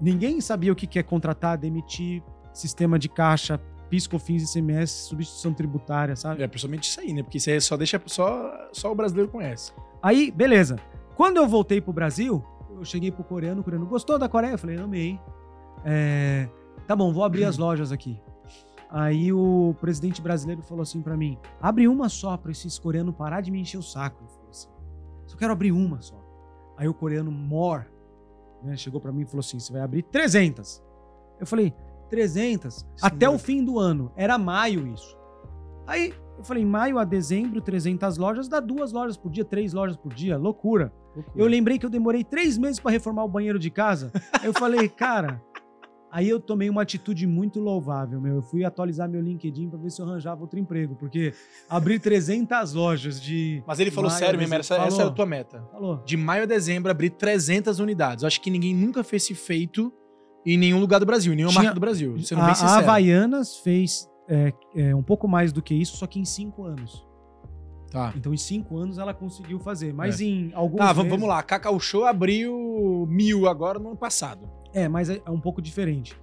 Ninguém sabia o que é contratar, demitir, sistema de caixa, pisco, fins, ICMS, substituição tributária, sabe? É, principalmente isso aí, né? Porque isso aí só deixa só, só o brasileiro conhece. Aí, beleza. Quando eu voltei pro Brasil, eu cheguei pro coreano, o coreano gostou da Coreia? Eu falei, amei. É, tá bom, vou abrir as lojas aqui. Aí o presidente brasileiro falou assim para mim: abre uma só para esses coreanos parar de me encher o saco. Eu falei assim, só quero abrir uma só. Aí o coreano mor né, chegou para mim e falou assim: você vai abrir 300. Eu falei: 300? Sim, Até o fim do ano. Era maio isso. Aí eu falei: maio a dezembro, 300 lojas, dá duas lojas por dia, três lojas por dia. Loucura. Loucura. Eu lembrei que eu demorei três meses para reformar o banheiro de casa. eu falei: cara. Aí eu tomei uma atitude muito louvável, meu. Eu fui atualizar meu LinkedIn para ver se eu arranjava outro emprego, porque abrir 300 lojas de. Mas ele falou sério mesmo, essa, falou, essa era a tua meta. Falou. De maio a dezembro, abrir 300 unidades. Eu acho que ninguém nunca fez esse feito em nenhum lugar do Brasil, em nenhuma Tinha, marca do Brasil. Sendo a, bem sincero. A Havaianas fez é, é, um pouco mais do que isso, só que em cinco anos. Tá. Então, em cinco anos ela conseguiu fazer. Mas é. em alguns. Tá, meses... vamos lá. Cacau Show abriu mil agora no ano passado. É, mas é, é um pouco diferente.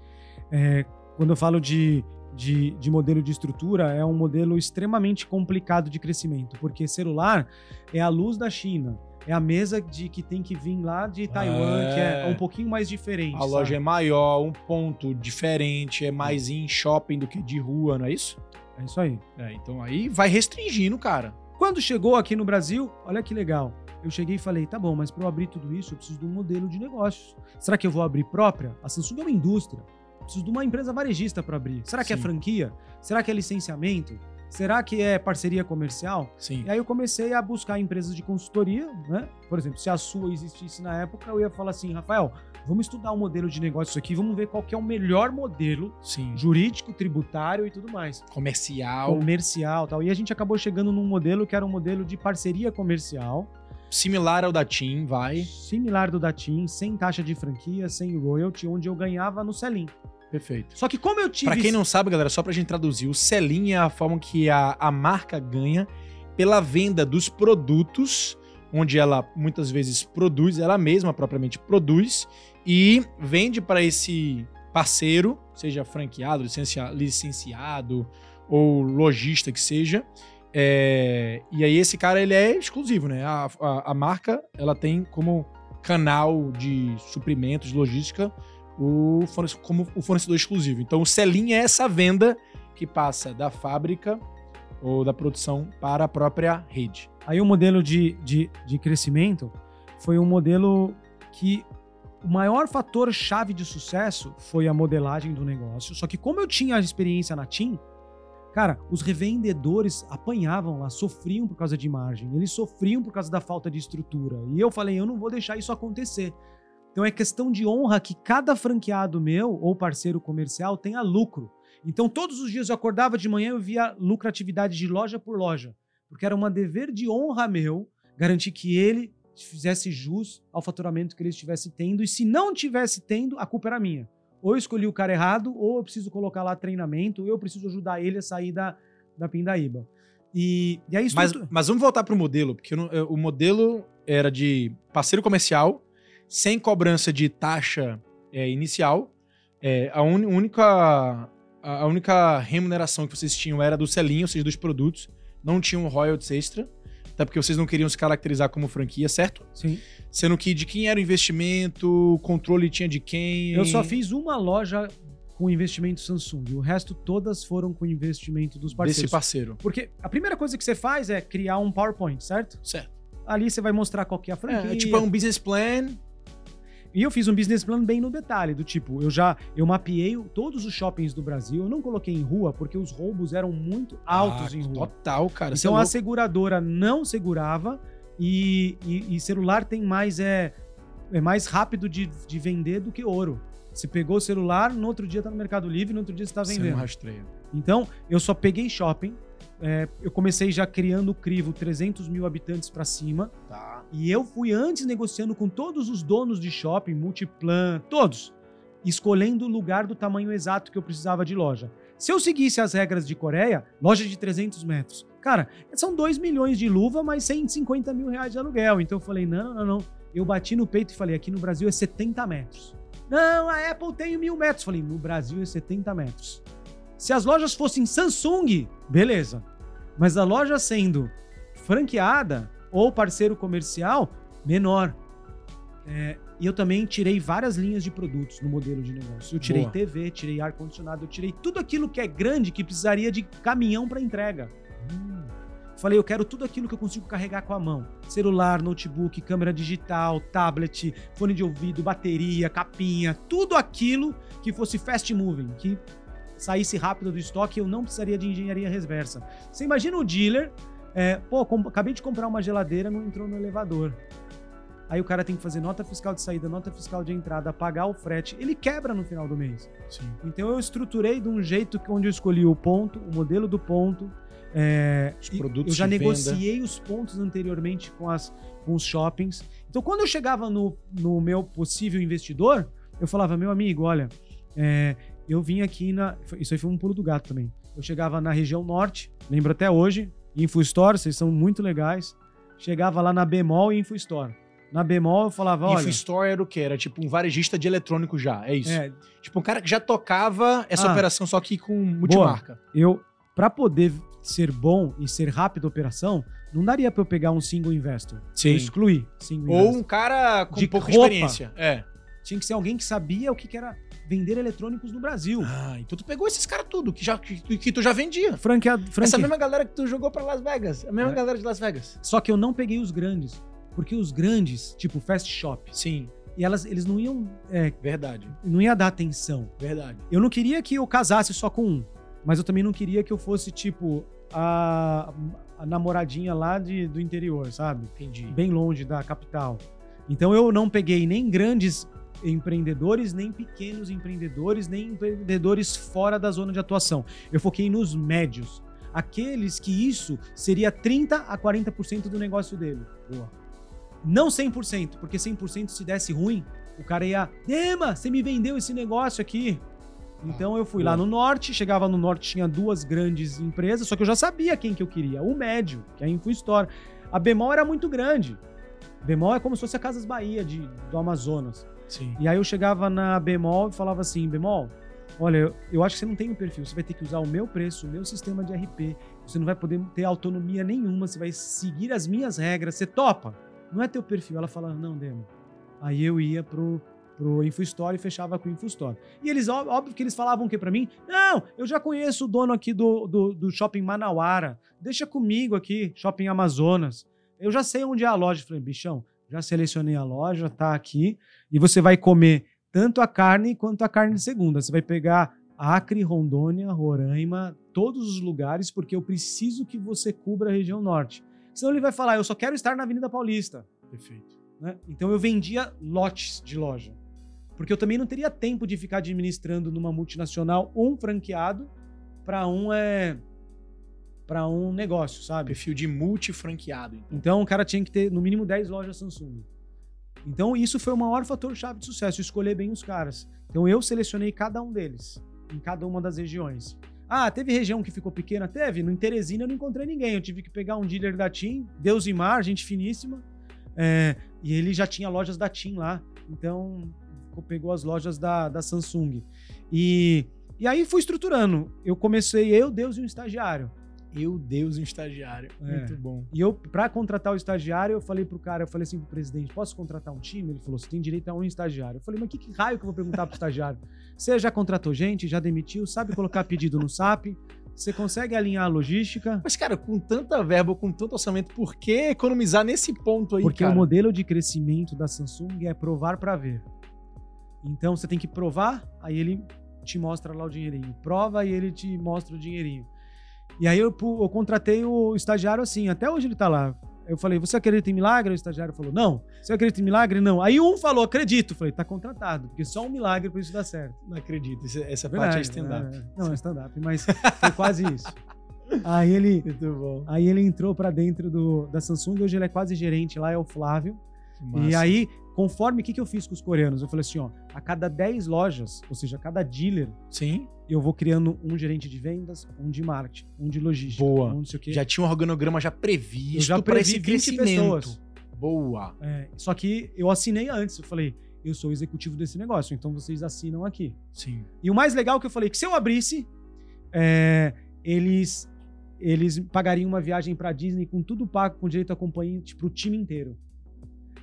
É, quando eu falo de, de, de, modelo de estrutura, é um modelo extremamente complicado de crescimento, porque celular é a luz da China. É a mesa de que tem que vir lá de Taiwan, é... que é um pouquinho mais diferente. A sabe? loja é maior, um ponto diferente, é mais em shopping do que de rua, não é isso? É isso aí. É, então aí vai restringindo, cara. Quando chegou aqui no Brasil, olha que legal eu cheguei e falei, tá bom, mas para eu abrir tudo isso, eu preciso de um modelo de negócios. Será que eu vou abrir própria? A Samsung é uma indústria. Eu preciso de uma empresa varejista para abrir. Será que é Sim. é franquia? Será que é licenciamento? Será que é parceria comercial? Sim. E aí eu comecei a buscar empresas de consultoria, né? Por exemplo, se a sua existisse na época, eu ia falar assim, Rafael, vamos estudar um modelo de negócio aqui, vamos ver qual que é o melhor modelo Sim. jurídico, tributário e tudo mais. Comercial. Comercial tal. E a gente acabou chegando num modelo que era um modelo de parceria comercial Similar ao da TIM, vai. Similar do da TIM, sem taxa de franquia, sem royalty, onde eu ganhava no Selim. Perfeito. Só que como eu tive... Pra quem não sabe, galera, só pra gente traduzir, o Selim é a forma que a, a marca ganha pela venda dos produtos, onde ela muitas vezes produz, ela mesma propriamente produz, e vende para esse parceiro, seja franqueado, licenciado ou lojista que seja, é, e aí esse cara ele é exclusivo, né? A, a, a, marca ela tem como canal de suprimentos, de logística, o como o fornecedor exclusivo. Então o selinho é essa venda que passa da fábrica ou da produção para a própria rede. Aí o modelo de, de, de crescimento foi um modelo que o maior fator chave de sucesso foi a modelagem do negócio. Só que como eu tinha a experiência na TIM, Cara, os revendedores apanhavam lá, sofriam por causa de margem, eles sofriam por causa da falta de estrutura. E eu falei, eu não vou deixar isso acontecer. Então é questão de honra que cada franqueado meu ou parceiro comercial tenha lucro. Então todos os dias eu acordava de manhã e via lucratividade de loja por loja, porque era um dever de honra meu garantir que ele fizesse jus ao faturamento que ele estivesse tendo e se não tivesse tendo, a culpa era minha ou eu escolhi o cara errado, ou eu preciso colocar lá treinamento, ou eu preciso ajudar ele a sair da, da pindaíba. E, e aí mas, mas vamos voltar para o modelo, porque o modelo era de parceiro comercial, sem cobrança de taxa é, inicial. É, a un, única, a única remuneração que vocês tinham era do selinho, ou seja, dos produtos. Não tinham royalties extra. Até porque vocês não queriam se caracterizar como franquia, certo? Sim. Sendo que de quem era o investimento, o controle tinha de quem. Eu só fiz uma loja com investimento Samsung. O resto todas foram com investimento dos parceiros. Desse parceiro. Porque a primeira coisa que você faz é criar um PowerPoint, certo? Certo. Ali você vai mostrar qual que é a franquia. É, tipo, é um business plan. E eu fiz um business plan bem no detalhe, do tipo, eu já eu mapeei todos os shoppings do Brasil, eu não coloquei em rua porque os roubos eram muito altos Ah, em rua. Total, cara. Então é a seguradora não segurava e, e- e celular tem mais é, é mais rápido de, de vender do que ouro. Você pegou o celular, no outro dia tá no Mercado Livre, no outro dia você tá louco. Você vendendo. não rastreia. Então, eu só peguei shopping. É, eu comecei já criando o crivo 300 mil habitantes para cima. Tá. E eu fui antes negociando com todos os donos de shopping, multiplan, todos, escolhendo o lugar do tamanho exato que eu precisava de loja. Se eu seguisse as regras de Coreia, loja de 300 metros. Cara, são 2 milhões de luva, mais 150 mil reais de aluguel. Então eu falei, não, não, não. Eu bati no peito e falei, aqui no Brasil é 70 metros. Não, a Apple tem mil metros. Falei, no Brasil é 70 metros. Se as lojas fossem Samsung, beleza. Mas a loja sendo franqueada ou parceiro comercial, menor. É, e eu também tirei várias linhas de produtos no modelo de negócio. Eu tirei Boa. TV, tirei ar-condicionado, eu tirei tudo aquilo que é grande que precisaria de caminhão para entrega. Falei, eu quero tudo aquilo que eu consigo carregar com a mão: celular, notebook, câmera digital, tablet, fone de ouvido, bateria, capinha, tudo aquilo que fosse fast moving, que saísse rápido do estoque, eu não precisaria de engenharia reversa. Você imagina o dealer, é, pô, acabei de comprar uma geladeira, não entrou no elevador. Aí o cara tem que fazer nota fiscal de saída, nota fiscal de entrada, pagar o frete. Ele quebra no final do mês. Sim. Então eu estruturei de um jeito que onde eu escolhi o ponto, o modelo do ponto. é, Os produtos eu já de venda. negociei os pontos anteriormente com, as, com os shoppings. Então quando eu chegava no, no meu possível investidor, eu falava, meu amigo, olha, é, eu vim aqui na. Isso aí foi um pulo do gato também. Eu chegava na região norte, lembro até hoje, Info Store, vocês são muito legais. Chegava lá na Bemol e Info Store. Na Bemol eu falava, olha. Info Store era o quê? Era tipo um varejista de eletrônico já, é isso? é, Tipo um cara que já tocava essa Ah. operação só que com multimarca. eu, para poder ser bom e ser rápido a operação, não daria para eu pegar um single investor. Sim. Eu excluí single Ou investor. um cara com De pouca roupa. experiência. É. Tinha que ser alguém que sabia o que que era vender eletrônicos no Brasil. Ah, então tu pegou esses caras tudo, que, já, que, que tu já vendia. Franqueado, franquia. Essa mesma galera que tu jogou pra Las Vegas. A mesma É. galera de Las Vegas. Só que eu não peguei os grandes. Porque os grandes, tipo Fast Shop, Sim, e elas, eles não iam, é, verdade. não ia dar atenção. Verdade. Eu não queria que eu casasse só com um, mas eu também não queria que eu fosse, tipo, a, a namoradinha lá de, do interior, sabe? Entendi. bem longe da capital. Então eu não peguei nem grandes empreendedores, nem pequenos empreendedores, nem empreendedores fora da zona de atuação. Eu foquei nos médios, aqueles que isso seria 30 a 40% do negócio dele. Não 100%, porque 100% se desse ruim, o cara ia, Dema, você me vendeu esse negócio aqui. Então eu fui lá no norte, chegava no norte, tinha duas grandes empresas, só que eu já sabia quem que eu queria. O médio, que é a Info Store. A Bemol era muito grande. Bemol é como se fosse a Casas Bahia de, do Amazonas. Sim. E aí eu chegava na Bemol e falava assim, Bemol, olha, eu, acho que você não tem o perfil, você vai ter que usar o meu preço, o meu sistema de RP, você não vai poder ter autonomia nenhuma, você vai seguir as minhas regras, você topa? Não é teu perfil. Ela falava, não, Demo. Aí eu ia pro, pro InfoStore e fechava com o InfoStore. E eles, óbvio que eles falavam o que pra mim? Não, eu já conheço o dono aqui do, do, do Shopping Manauara, deixa comigo aqui, Shopping Amazonas. Eu já sei onde é a loja. Eu Falei, bichão, já selecionei a loja, tá aqui, e você vai comer tanto a carne quanto a carne de segunda. Você vai pegar Acre, Rondônia, Roraima, todos os lugares, porque eu preciso que você cubra a região norte. Senão ele vai falar, eu só quero estar na Avenida Paulista. Perfeito. né? Então eu vendia lotes de loja. Porque eu também não teria tempo de ficar administrando numa multinacional um franqueado para um é para um negócio, sabe? Perfil de multifranqueado. Então. Então o cara tinha que ter no mínimo 10 lojas Samsung. Então isso foi o maior fator chave de sucesso, escolher bem os caras. Então eu selecionei cada um deles em cada uma das regiões. Ah, teve região que ficou pequena? Teve. No Teresina eu não encontrei ninguém. Eu tive que pegar um dealer da TIM, Deus e Mar, gente finíssima. É, e ele já tinha lojas da TIM lá. Então pegou as lojas da, da Samsung. E, e aí fui estruturando. Eu comecei eu, Deus e um estagiário. Meu Deus, um estagiário. É. Muito bom. E eu, pra contratar o estagiário, eu falei pro cara, eu falei assim pro presidente, posso contratar um time? Ele falou, você tem direito a um estagiário. Eu falei, mas que, que raio que eu vou perguntar pro estagiário? Você já contratou gente, já demitiu, sabe colocar pedido no SAP? Você consegue alinhar a logística. Mas, cara, com tanta verba, com tanto orçamento, por que economizar nesse ponto aí, Porque cara? o modelo de crescimento da Samsung é provar para ver. Então, você tem que provar, aí ele te mostra lá o dinheirinho. Prova e ele te mostra o dinheirinho. E aí eu, eu contratei o estagiário assim, até hoje ele tá lá. Eu falei, você acredita em milagre? O estagiário falou, não. Você acredita em milagre? Não. Aí um falou, acredito. Eu falei, tá contratado, porque só um milagre pra isso dar certo. Não acredito. Essa, parte é stand-up. É, não, é stand-up, mas foi quase isso. Aí ele, aí ele entrou para dentro do, da Samsung, hoje ele é quase gerente lá, é o Flávio. E aí, conforme o que, que eu fiz com os coreanos, eu falei assim, ó, a cada 10 lojas, ou seja, a cada dealer, Sim. Eu vou criando um gerente de vendas, um de marketing, um de logística, Boa. um não sei o quê. Já tinha um organograma já previsto para esse crescimento. Pessoas. Boa. É, só que eu assinei antes, eu falei, eu sou o executivo desse negócio, então vocês assinam aqui. Sim. E o mais legal é que eu falei que se eu abrisse, é, eles eles pagariam uma viagem para Disney com tudo pago, com direito a acompanhante pro time inteiro.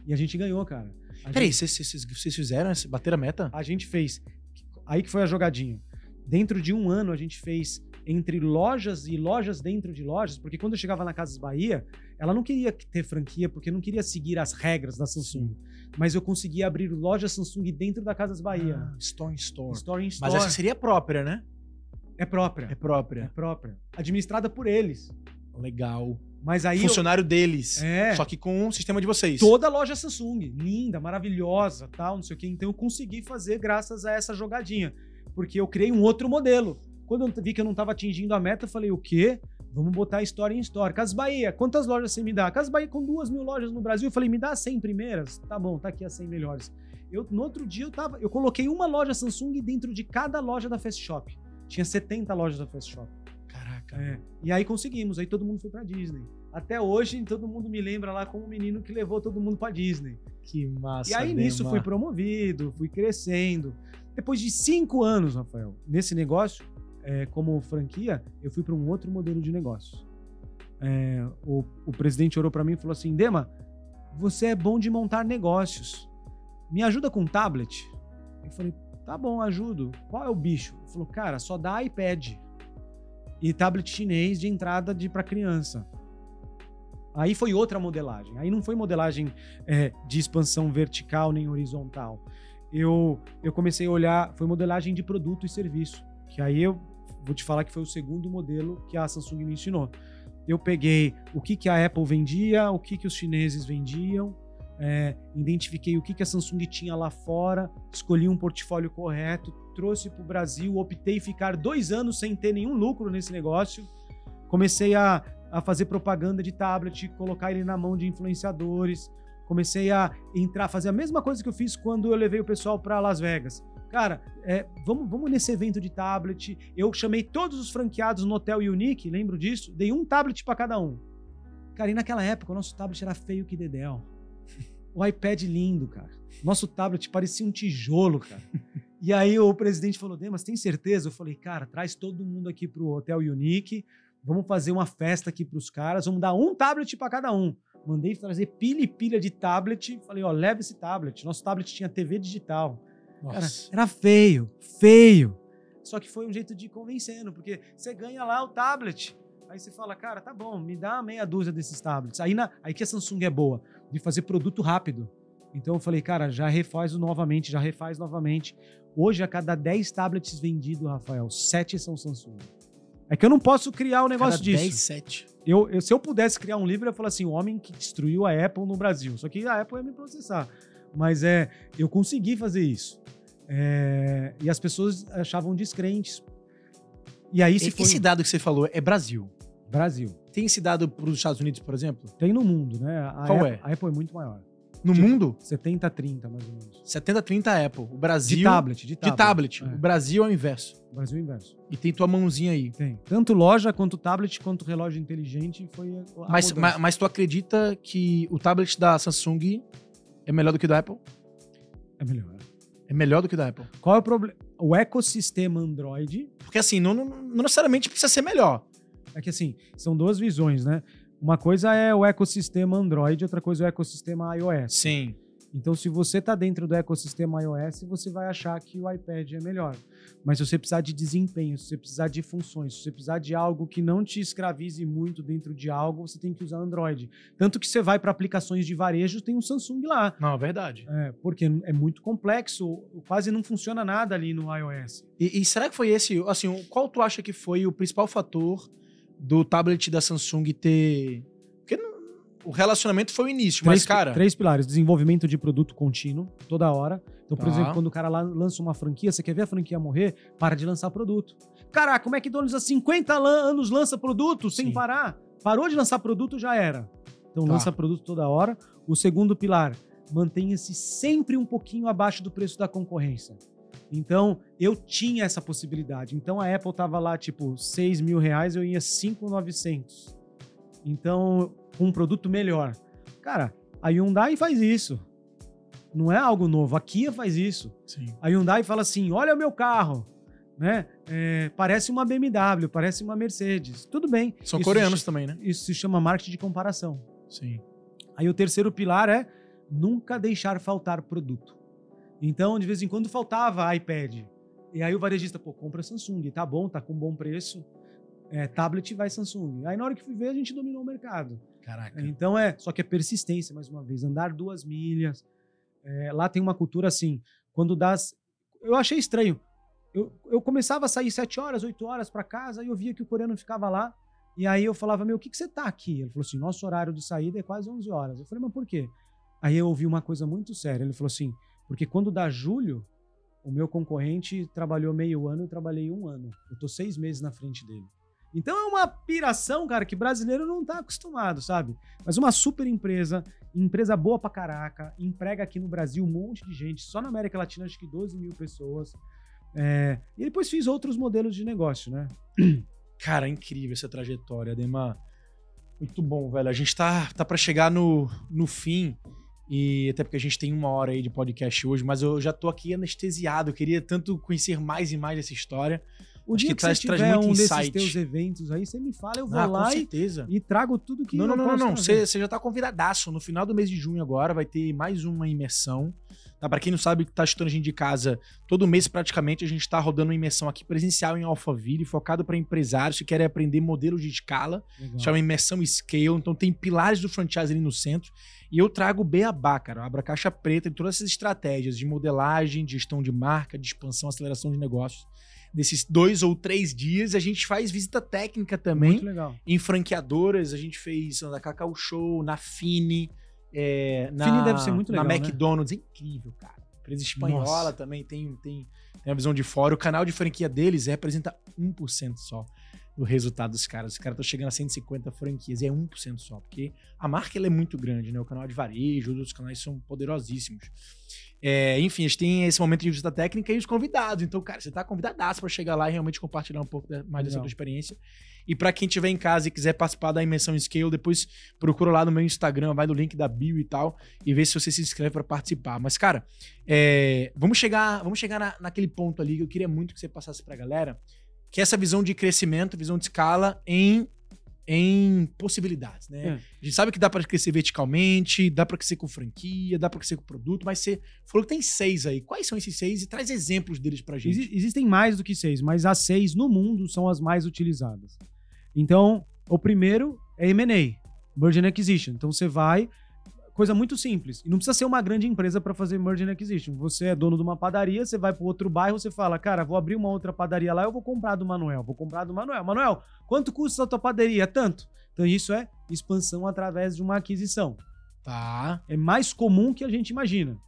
E a gente ganhou, cara. Peraí, gente... vocês fizeram? Bateram a meta? A gente fez. Aí que foi a jogadinha. Dentro de um ano, a gente fez entre lojas e lojas dentro de lojas, porque quando eu chegava na Casas Bahia, ela não queria ter franquia, porque não queria seguir as regras da Samsung. Mas eu conseguia abrir loja Samsung dentro da Casas Bahia. Ah, store in store. Store in store. Mas essa seria própria, né? É própria. É própria. É própria. Administrada por eles. Legal. Mas aí funcionário eu... deles. É. Só que com o sistema de vocês. Toda a loja Samsung, linda, maravilhosa, tal, não sei o quê. Então eu consegui fazer graças a essa jogadinha, porque eu criei um outro modelo. Quando eu vi que eu não estava atingindo a meta, eu falei: o quê? Vamos botar história em história. Casas Bahia, quantas lojas você me dá? Casas Bahia com duas mil lojas no Brasil. Eu falei: me dá 100 primeiras? Tá bom, tá aqui as 100 melhores. Eu, no outro dia eu tava, eu coloquei uma loja Samsung dentro de cada loja da Fast Shop. Tinha 70 lojas da Fast Shop. Caraca. É. E aí conseguimos, aí todo mundo foi pra Disney. Até hoje, todo mundo me lembra lá como o menino que levou todo mundo pra Disney. Que massa. E aí nisso fui promovido, fui crescendo. Depois de cinco anos, Rafael, nesse negócio, é, como franquia, eu fui para um outro modelo de negócio. É, o, o presidente orou para mim e falou assim: Dema, você é bom de montar negócios. Me ajuda com tablet? Eu falei: tá bom, ajudo. Qual é o bicho? Ele falou: cara, só dá iPad e tablet chinês de entrada de para criança. Aí foi outra modelagem. Aí não foi modelagem é, de expansão vertical nem horizontal. Eu, eu comecei a olhar, foi modelagem de produto e serviço. Que aí eu vou te falar que foi o segundo modelo que a Samsung me ensinou. Eu peguei o que, que a Apple vendia, o que, que os chineses vendiam, é, identifiquei o que, que a Samsung tinha lá fora, escolhi um portfólio correto, trouxe para o Brasil, optei ficar dois anos sem ter nenhum lucro nesse negócio. Comecei a, a fazer propaganda de tablet, colocar ele na mão de influenciadores. Comecei a entrar, fazer a mesma coisa que eu fiz quando eu levei o pessoal para Las Vegas. Cara, é, vamos, vamos nesse evento de tablet. Eu chamei todos os franqueados no Hotel Unique, lembro disso? Dei um tablet para cada um. Cara, e naquela época o nosso tablet era feio que dedéu. O iPad lindo, cara. Nosso tablet parecia um tijolo, cara. e aí o presidente falou: Demas, tem certeza? Eu falei, cara, traz todo mundo aqui pro Hotel Unique. Vamos fazer uma festa aqui pros caras. Vamos dar um tablet para cada um. Mandei trazer pilha e pilha de tablet. Falei, ó, leva esse tablet. Nosso tablet tinha TV digital. Cara, era feio, feio. Só que foi um jeito de ir convencendo, porque você ganha lá o tablet. Aí você fala, cara, tá bom, me dá meia dúzia desses tablets. Aí, na, aí que a Samsung é boa, de fazer produto rápido. Então eu falei, cara, já refaz novamente, já refaz novamente. Hoje, a cada 10 tablets vendidos, Rafael, 7 são Samsung. É que eu não posso criar o um negócio cada disso. 10, 7. Eu, eu, se eu pudesse criar um livro, eu ia falar assim: o homem que destruiu a Apple no Brasil. Só que a Apple ia me processar. Mas é, eu consegui fazer isso. É, e as pessoas achavam descrentes. E aí se Esse foi... dado que você falou é Brasil. Brasil. Tem esse dado para os Estados Unidos, por exemplo? Tem no mundo, né? A Qual Apple, é? A Apple é muito maior. No Tipo, mundo? 70 30, mais ou menos. 70 30 Apple. O Brasil De tablet, de tablet. de tablet. É. O Brasil é o inverso. O Brasil é o inverso. E tem tua mãozinha aí. Tem. Tanto loja, quanto tablet, quanto relógio inteligente foi a Mas, mas, mas tu acredita que o tablet da Samsung é melhor do que o da Apple? É melhor. É melhor do que o da Apple. Qual é o problema? O ecossistema Android Porque assim, não, não, não necessariamente precisa ser melhor. É que assim, são duas visões, né? Uma coisa é o ecossistema Android, outra coisa é o ecossistema iOS. Sim. Então, se você está dentro do ecossistema iOS, você vai achar que o iPad é melhor. Mas se você precisar de desempenho, se você precisar de funções, se você precisar de algo que não te escravize muito dentro de algo, você tem que usar Android. Tanto que você vai para aplicações de varejo, tem um Samsung lá. Não, é verdade. É, porque é muito complexo, quase não funciona nada ali no iOS. E, e será que foi esse, assim, qual tu acha que foi o principal fator do tablet da Samsung ter porque o relacionamento foi o início, três, mas, cara. Três pilares: desenvolvimento de produto contínuo, toda hora. Então, por tá. exemplo, quando o cara lança uma franquia, você quer ver a franquia morrer? Para de lançar produto. Caraca, como é que McDonald's há 50 anos lança produto sem Sim. parar? Parou de lançar produto, já era. Então, tá. lança produto toda hora. O segundo pilar: mantenha-se sempre um pouquinho abaixo do preço da concorrência. Então, eu tinha essa possibilidade. Então, a Apple tava lá, tipo, 6 mil reais, eu ia 5,900. Então, um produto melhor. Cara, a Hyundai faz isso. Não é algo novo. A Kia faz isso. Sim. A Hyundai fala assim: olha o meu carro. Né? É, parece uma BMW, parece uma Mercedes. Tudo bem. São isso coreanos se, também, né? Isso se chama marketing de comparação. Sim. Aí o terceiro pilar é nunca deixar faltar produto. Então, de vez em quando faltava iPad. E aí o varejista, pô, compra Samsung, tá bom, tá com bom preço é, tablet vai Samsung. Aí na hora que fui ver, a gente dominou o mercado. Caraca. Então é, só que é persistência, mais uma vez, andar duas milhas. É, lá tem uma cultura assim, quando dá. Eu achei estranho. Eu, eu começava a sair sete horas, oito horas para casa e eu via que o coreano ficava lá. E aí eu falava, meu, o que, que você tá aqui? Ele falou assim, nosso horário de saída é quase 11 horas. Eu falei, mas por quê? Aí eu ouvi uma coisa muito séria. Ele falou assim, porque quando dá julho, o meu concorrente trabalhou meio ano, eu trabalhei um ano. Eu tô seis meses na frente dele. Então é uma piração, cara, que brasileiro não tá acostumado, sabe? Mas uma super empresa, empresa boa pra caraca, emprega aqui no Brasil um monte de gente, só na América Latina acho que 12 mil pessoas. É, e depois fiz outros modelos de negócio, né? Cara, incrível essa trajetória, Ademar. Muito bom, velho. A gente tá, tá para chegar no, no fim. E até porque a gente tem uma hora aí de podcast hoje, mas eu já tô aqui anestesiado. Eu queria tanto conhecer mais e mais dessa história. O dia que, que traz, você tiver um insight. desses teus eventos aí, você me fala, eu vou ah, lá e, e, trago tudo que Não, não, não, não, não. Você, você já tá convidadaço. No final do mês de junho agora vai ter mais uma imersão. Tá? Para quem não sabe que tá chutando a gente de casa, todo mês praticamente a gente tá rodando uma imersão aqui presencial em Alphaville, focado para empresários que querem aprender modelos de escala. Legal. Chama imersão scale. Então tem pilares do franchise ali no centro. E eu trago o beabá, cara. Abra caixa preta em todas essas estratégias de modelagem, de gestão de marca, de expansão, aceleração de negócios nesses dois ou três dias. A gente faz visita técnica também. Muito legal. Em franqueadoras. A gente fez na Cacau Show, na Fini. É, na, Fini deve ser muito legal. Na né? McDonald's. É incrível, cara. Empresa espanhola Nossa. também tem, tem, tem a visão de fora. O canal de franquia deles representa 1% só do resultado dos caras. Os caras estão chegando a 150 franquias e é 1% só, porque a marca ela é muito grande, né? O canal de varejo, os outros canais são poderosíssimos. É, enfim, a gente tem esse momento de visita técnica e os convidados. Então, cara, você tá convidadaço para chegar lá e realmente compartilhar um pouco mais dessa tua experiência. E para quem estiver em casa e quiser participar da imersão Scale, depois procura lá no meu Instagram, vai no link da bio e tal, e vê se você se inscreve para participar. Mas, cara, é, vamos chegar, vamos chegar na, naquele ponto ali que eu queria muito que você passasse pra galera, que é essa visão de crescimento, visão de escala em em possibilidades, né? É. A gente sabe que dá para crescer verticalmente, dá para crescer com franquia, dá para crescer com produto, mas você falou que tem seis aí. Quais são esses seis e traz exemplos deles pra gente? Ex existem mais do que seis, mas as seis no mundo são as mais utilizadas. Então, o primeiro é M&A, Merger and Acquisition. Então você vai coisa muito simples. E não precisa ser uma grande empresa para fazer merger and acquisition. Você é dono de uma padaria, você vai para outro bairro, você fala, cara, vou abrir uma outra padaria lá, eu vou comprar do Manuel, vou comprar do Manuel. Manuel, quanto custa a tua padaria? Tanto. Então isso é expansão através de uma aquisição. Tá. É mais comum que a gente imagina.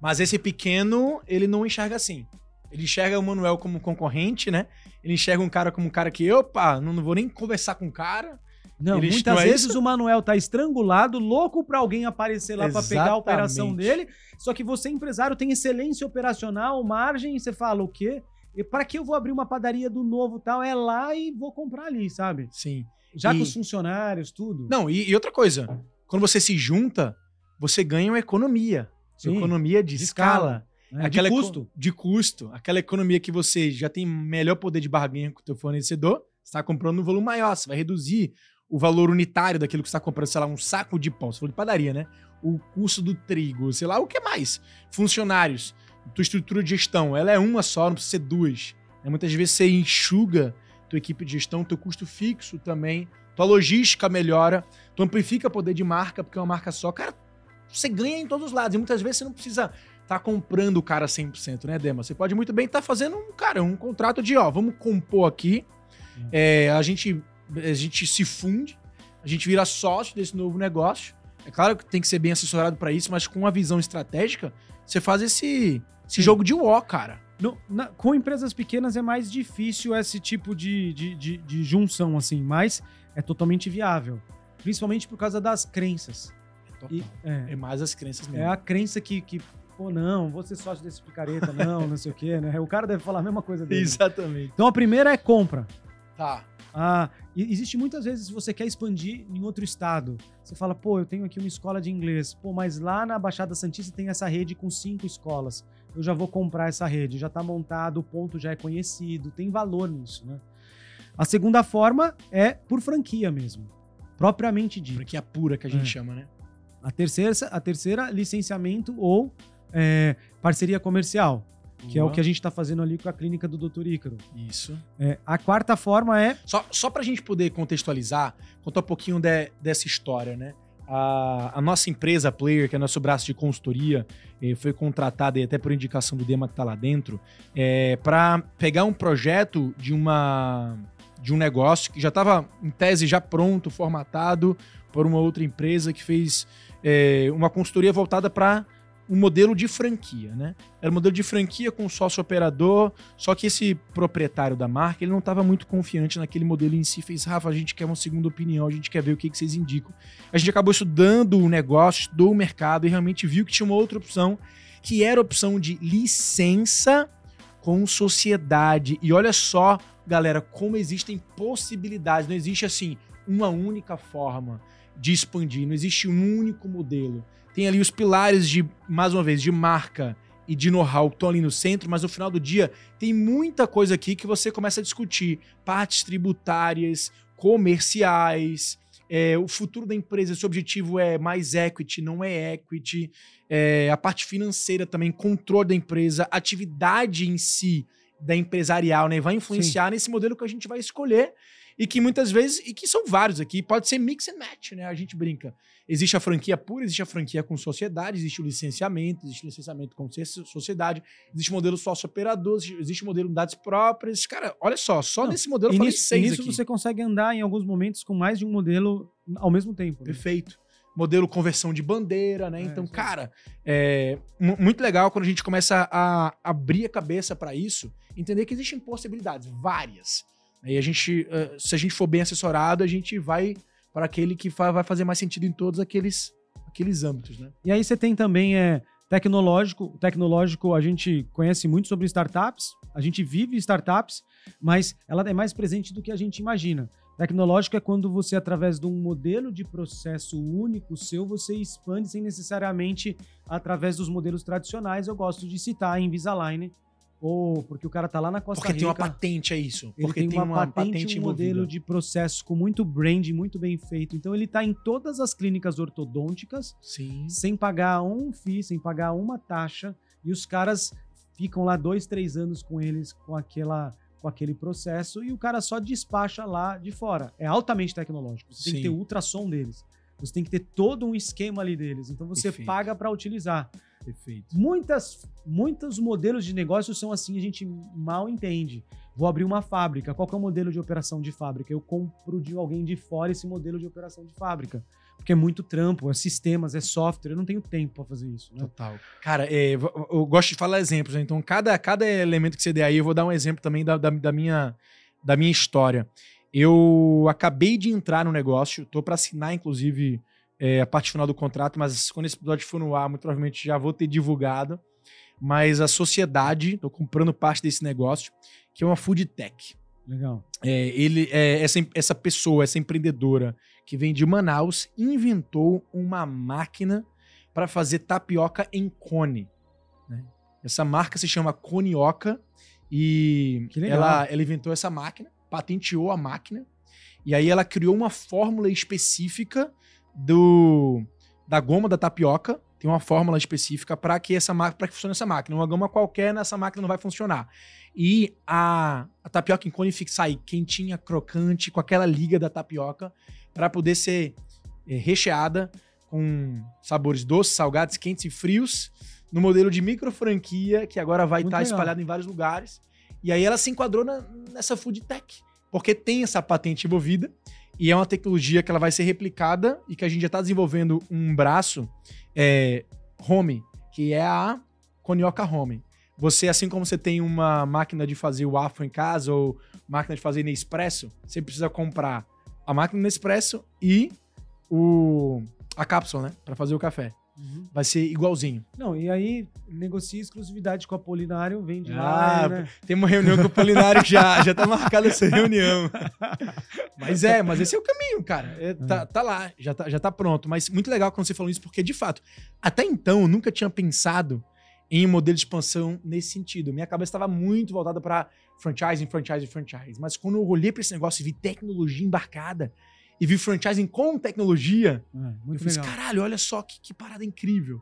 Mas esse pequeno, ele não enxerga assim. Ele enxerga o Manuel como concorrente, né? Ele enxerga um cara como um cara que, opa, não, não vou nem conversar com o cara. Não, Eles muitas é vezes o Manuel tá estrangulado, louco para alguém aparecer lá para pegar a operação dele. Só que você, empresário, tem excelência operacional, margem, e você fala o quê? E para que eu vou abrir uma padaria do novo tal? É lá e vou comprar ali, sabe? Sim. Já e... com os funcionários, tudo. Não, e, e, outra coisa, quando você se junta, você ganha uma economia. Sim. Economia de, de escala. escala. É, aquela de custo. De custo. Aquela economia que você já tem melhor poder de barganha com o teu fornecedor, está comprando um volume maior, você vai reduzir o valor unitário daquilo que você está comprando, sei lá, um saco de pão, você falou de padaria, né? O custo do trigo, sei lá, o que mais? Funcionários, tua estrutura de gestão, ela é uma só, não precisa ser duas. Né? Muitas vezes você enxuga tua equipe de gestão, teu custo fixo também, tua logística melhora, tu amplifica o poder de marca, porque é uma marca só. Cara, você ganha em todos os lados. E muitas vezes você não precisa estar tá comprando o cara 100%, né, Dema? Você pode muito bem estar tá fazendo um, cara, um contrato de, ó, vamos compor aqui, é, a, gente, a gente se funde, a gente vira sócio desse novo negócio. É claro que tem que ser bem assessorado para isso, mas com uma visão estratégica, você faz esse, esse jogo de war, cara. No, na, com empresas pequenas é mais difícil esse tipo de, de, de, de junção, assim, mas é totalmente viável. Principalmente por causa das crenças. É, e, é, é, mais as crenças mesmo. É a crença que, que pô, não, vou ser sócio desse picareta, não, não sei o quê, né? O cara deve falar a mesma coisa dele. Exatamente. Então a primeira é compra. Tá. Ah, existe muitas vezes se você quer expandir em outro estado. Você fala, pô, eu tenho aqui uma escola de inglês. Pô, mas lá na Baixada Santista tem essa rede com cinco escolas. Eu já vou comprar essa rede, já está montado, o ponto já é conhecido, tem valor nisso, né? A segunda forma é por franquia mesmo, propriamente dito. Franquia pura que a gente é. chama, né? A terceira, a terceira licenciamento ou é, parceria comercial, que é o que a gente está fazendo ali com a clínica do Dr. Ícaro. Isso. É, a quarta forma é. Só, só para a gente poder contextualizar, contar um pouquinho de, dessa história, né? A, a, nossa empresa, Player, que é nosso braço de consultoria, eh, foi contratada até por indicação do Dema que está lá dentro, é, para pegar um projeto de uma de um negócio que já estava em tese já pronto, formatado por uma outra empresa que fez é, uma consultoria voltada para um modelo de franquia, né? Era um modelo de franquia com sócio operador, só que esse proprietário da marca, ele não estava muito confiante naquele modelo em si, fez, Rafa, a gente quer uma segunda opinião, a gente quer ver o que, que vocês indicam. A gente acabou estudando o negócio, estudou o mercado e realmente viu que tinha uma outra opção, que era a opção de licença com sociedade. E olha só, galera, como existem possibilidades, não existe assim uma única forma de expandir, não existe um único modelo. Tem ali os pilares de, mais uma vez, de marca e de know-how que estão ali no centro, mas no final do dia tem muita coisa aqui que você começa a discutir. Partes tributárias, comerciais, é, o futuro da empresa, se o objetivo é mais equity, não é equity, é, a parte financeira também, controle da empresa, atividade em si da empresarial, né? Vai influenciar Sim. nesse modelo que a gente vai escolher e que muitas vezes, e que são vários aqui, pode ser mix and match, né? A gente brinca. Existe a franquia pura, existe a franquia com sociedade, existe o licenciamento, existe o licenciamento com sociedade, existe o modelo sócio-operador, existe o modelo unidades próprias. Cara, olha só, só Não, nesse modelo eu falei nisso, seis nisso aqui. você consegue andar em alguns momentos com mais de um modelo ao mesmo tempo. Né? Perfeito. Modelo conversão de bandeira, né? É, então, cara, é muito legal quando a gente começa a abrir a cabeça para isso, entender que existem possibilidades, várias. E a gente, eh, se a gente for bem assessorado, a gente vai para aquele que vai fazer mais sentido em todos aqueles, aqueles âmbitos, né? E aí você tem também é, tecnológico. Tecnológico, a gente conhece muito sobre startups, a gente vive startups, mas ela é mais presente do que a gente imagina. Tecnológico é quando você, através de um modelo de processo único seu, você expande sem necessariamente através dos modelos tradicionais. Eu gosto de citar a Invisalign, ou porque o cara tá lá na Costa porque Rica. Porque tem uma patente, é isso. Porque tem, uma, uma patente, patente um modelo de processo com muito brand, muito bem feito. Então ele tá em todas as clínicas ortodônticas, Sim. sem pagar um FII, sem pagar uma taxa. E os caras ficam lá dois, três anos com eles, com aquela com aquele processo e o cara só despacha lá de fora. É altamente tecnológico. Você Sim. tem que ter ultrassom deles. Você tem que ter todo um esquema ali deles. Então você Perfeito. paga para utilizar. Perfeito. Muitas, muitos modelos de negócio são assim, a gente mal entende. Vou abrir uma fábrica. Qual é o modelo de operação de fábrica? Eu compro de alguém de fora esse modelo de operação de fábrica. Porque é muito trampo, é sistemas, é software. Eu não tenho tempo para fazer isso. Né? Total. Cara, é, eu gosto de falar exemplos. Né? Então, cada, cada elemento que você der aí, eu vou dar um exemplo também da, da, da minha, da minha história. Eu acabei de entrar no negócio, tô para assinar, inclusive, é, a parte final do contrato, mas quando esse episódio for no ar, muito provavelmente já vou ter divulgado. Mas a sociedade, estou comprando parte desse negócio, que é uma food tech. Legal. É, ele, é, essa, essa pessoa, essa empreendedora que vem de Manaus, inventou uma máquina para fazer tapioca em cone. Né? Essa marca se chama Conioca e ela, ela inventou essa máquina patenteou a máquina e aí ela criou uma fórmula específica do da goma da tapioca. Tem uma fórmula específica para que essa para que funcione essa máquina. Uma goma qualquer nessa máquina não vai funcionar. E a, a tapioca em cone sair quentinha, crocante, com aquela liga da tapioca para poder ser é, recheada com sabores doces, salgados, quentes e frios, no modelo de micro franquia que agora vai estar tá espalhado em vários lugares. E aí ela se enquadrou na, nessa food tech, porque tem essa patente envolvida e é uma tecnologia que ela vai ser replicada e que a gente já está desenvolvendo um braço é, home, que é a Conioca Home. Você, assim como você tem uma máquina de fazer o afro em casa ou máquina de fazer Nespresso, você precisa comprar a máquina Nespresso e o, a cápsula, né? Para fazer o café. Uhum. Vai ser igualzinho. Não, e aí negocia exclusividade com a Polinário, vende ah, lá. Né? Tem uma reunião com o Polinário já, já tá marcada essa reunião. mas é, mas esse é o caminho, cara. É, tá, é. tá lá, já tá, já tá pronto. Mas muito legal quando você falou isso, porque de fato, até então eu nunca tinha pensado em um modelo de expansão nesse sentido. Minha cabeça estava muito voltada para franchising, franchising, franchising. Mas quando eu olhei para esse negócio e vi tecnologia embarcada, e vi franchising com tecnologia, é, eu falei assim, caralho, olha só que, que, parada incrível.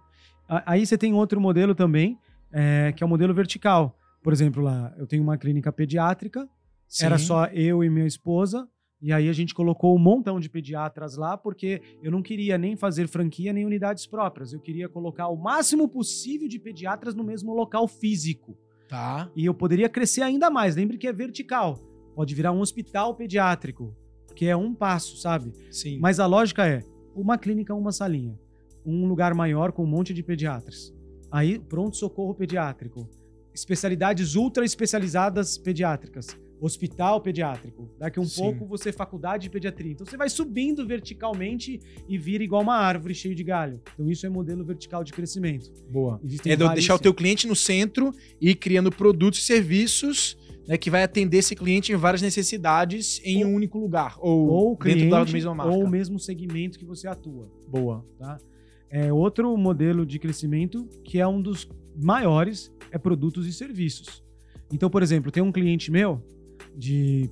Aí você tem outro modelo também, é, que é o modelo vertical. Por exemplo, lá, eu tenho uma clínica pediátrica, Sim. era só eu e minha esposa, e aí a gente colocou um montão de pediatras lá, porque eu não queria nem fazer franquia nem unidades próprias. Eu queria colocar o máximo possível de pediatras no mesmo local físico. Tá. E eu poderia crescer ainda mais. Lembre que é vertical. Pode virar um hospital pediátrico que é um passo, sabe? Sim. Mas a lógica é uma clínica, uma salinha, um lugar maior com um monte de pediatras. Aí, pronto-socorro pediátrico, especialidades ultra especializadas pediátricas, hospital pediátrico. Daqui um Sim. pouco você faculdade de pediatria. Então você vai subindo verticalmente e vira igual uma árvore cheia de galho. Então isso é modelo vertical de crescimento. Boa. Existem é deixar o teu cliente no centro e ir criando produtos e serviços né, que vai atender esse cliente em várias necessidades em ou, um único lugar, ou, ou cliente, dentro da mesma marca. Ou o mesmo segmento que você atua. Boa. Tá? É, outro modelo de crescimento que é um dos maiores é produtos e serviços. Então, por exemplo, tem um cliente meu de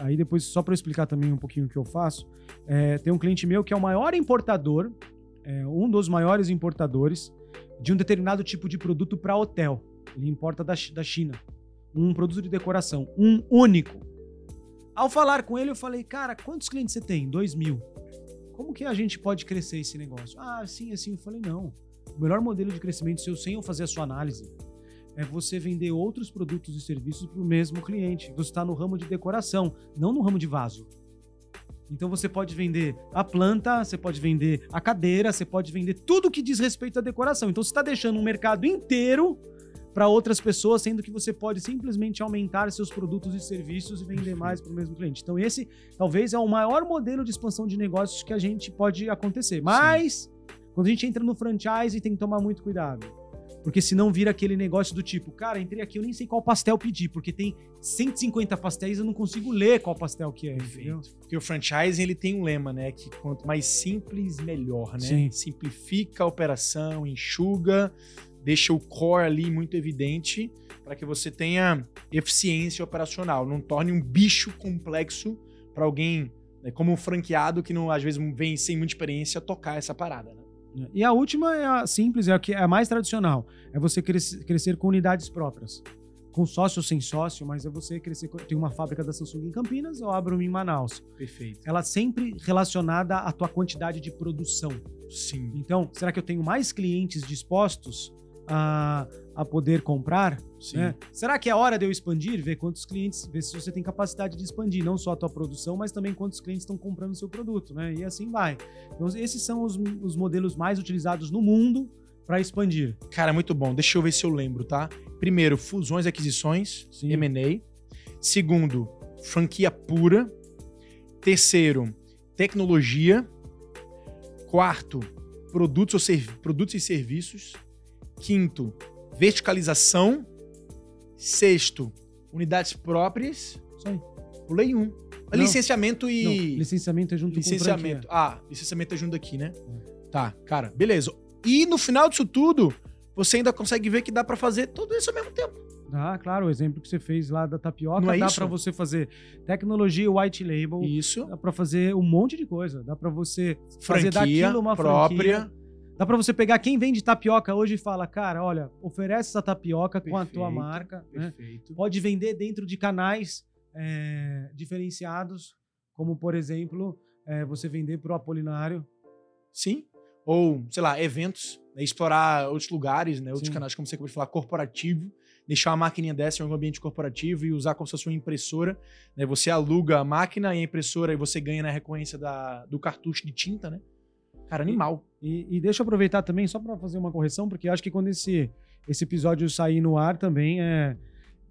aí depois só para explicar também um pouquinho o que eu faço, é, tem um cliente meu que é o maior importador, é, um dos maiores importadores de um determinado tipo de produto para hotel. Ele importa da, da China um produto de decoração, um único. Ao falar com ele, eu falei, cara, quantos clientes você tem? Dois mil. Como que a gente pode crescer esse negócio? Ah, sim, assim. Eu falei, não. O melhor modelo de crescimento seu, sem eu fazer a sua análise, é você vender outros produtos e serviços para o mesmo cliente. Você está no ramo de decoração, não no ramo de vaso. Então você pode vender a planta, você pode vender a cadeira, você pode vender tudo que diz respeito à decoração. Então você está deixando um mercado inteiro para outras pessoas, sendo que você pode simplesmente aumentar seus produtos e serviços e vender mais para o mesmo cliente. Então, esse talvez é o maior modelo de expansão de negócios que a gente pode acontecer. Mas, Sim. quando a gente entra no franchise, tem que tomar muito cuidado. Porque senão vira aquele negócio do tipo, cara, entrei aqui, eu nem sei qual pastel pedir, porque tem 150 pastéis, eu não consigo ler qual pastel que é. Entendeu? Porque o franchise ele tem um lema, né? Que quanto mais simples, melhor, né? Sim. Simplifica a operação, enxuga deixa o core ali muito evidente para que você tenha eficiência operacional, não torne um bicho complexo para alguém, né, como um franqueado que não às vezes vem sem muita experiência tocar essa parada. Né? E a última é a simples, é a que é a mais tradicional, é você crescer, crescer com unidades próprias. Com sócio ou sem sócio, mas é você crescer. Tem uma fábrica da Samsung em Campinas, eu abro uma em Manaus. Perfeito. Ela sempre relacionada à tua quantidade de produção. Sim. Então, será que eu tenho mais clientes dispostos a, a poder comprar. Né? Será que é hora de eu expandir? Ver quantos clientes, ver se você tem capacidade de expandir, não só a tua produção, mas também quantos clientes estão comprando o seu produto, né? E assim vai. Então, esses são os, os modelos mais utilizados no mundo para expandir. Cara, muito bom. Deixa eu ver se eu lembro, tá? Primeiro, fusões e aquisições, M&A. Segundo, franquia pura. Terceiro, tecnologia. Quarto, produtos, ou produtos e serviços. Quinto, verticalização. Sexto, unidades próprias. Isso aí. Pulei um. Não, licenciamento e. Não, licenciamento é junto licenciamento. com Ah, licenciamento é junto aqui, né? É. Tá, cara, beleza. E no final disso tudo, você ainda consegue ver que dá para fazer tudo isso ao mesmo tempo. Dá, claro, o exemplo que você fez lá da tapioca, Não é dá para você fazer tecnologia white label. Isso. Dá para fazer um monte de coisa. Dá para você franquia fazer daquilo uma própria. Franquia. Dá para você pegar quem vende tapioca hoje e fala, cara, olha, oferece essa tapioca perfeito, com a tua marca. Né? Perfeito. Né? Pode vender dentro de canais é, diferenciados, como por exemplo, é, você vender para o Apolinário. Sim. Ou, sei lá, eventos, né? explorar outros lugares, né? outros Sim. canais, como você acabou de falar, corporativo deixar uma maquininha dessa em um ambiente corporativo e usar como se fosse uma impressora. Né? Você aluga a máquina e a impressora e você ganha na recorrência da, do cartucho de tinta, né? Cara, animal. E, e deixa eu aproveitar também, só para fazer uma correção, porque acho que quando esse, esse episódio sair no ar também, é,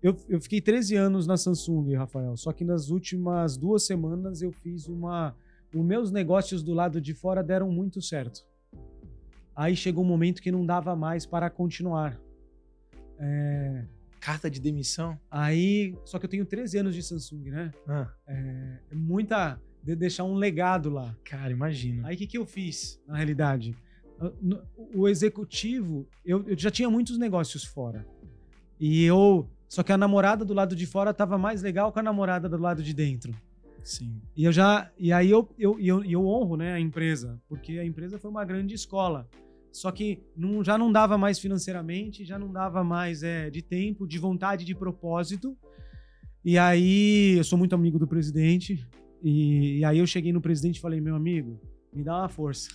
eu, eu fiquei 13 anos na Samsung, Rafael, só que nas últimas duas semanas eu fiz uma. Os meus negócios do lado de fora deram muito certo. Aí chegou um momento que não dava mais para continuar. É... Carta de demissão? Aí, só que eu tenho 13 anos de Samsung, né? Ah. É, é muita. De deixar um legado lá. Cara, imagina. Aí o que, que eu fiz, na realidade? O executivo, eu, eu já tinha muitos negócios fora. E eu. Só que a namorada do lado de fora tava mais legal que a namorada do lado de dentro. Sim. E eu já. E aí eu, eu, eu, eu honro né, a empresa, porque a empresa foi uma grande escola. Só que não, já não dava mais financeiramente, já não dava mais é, de tempo, de vontade, de propósito. E aí, eu sou muito amigo do presidente. E, e aí eu cheguei no presidente e falei, meu amigo, me dá uma força.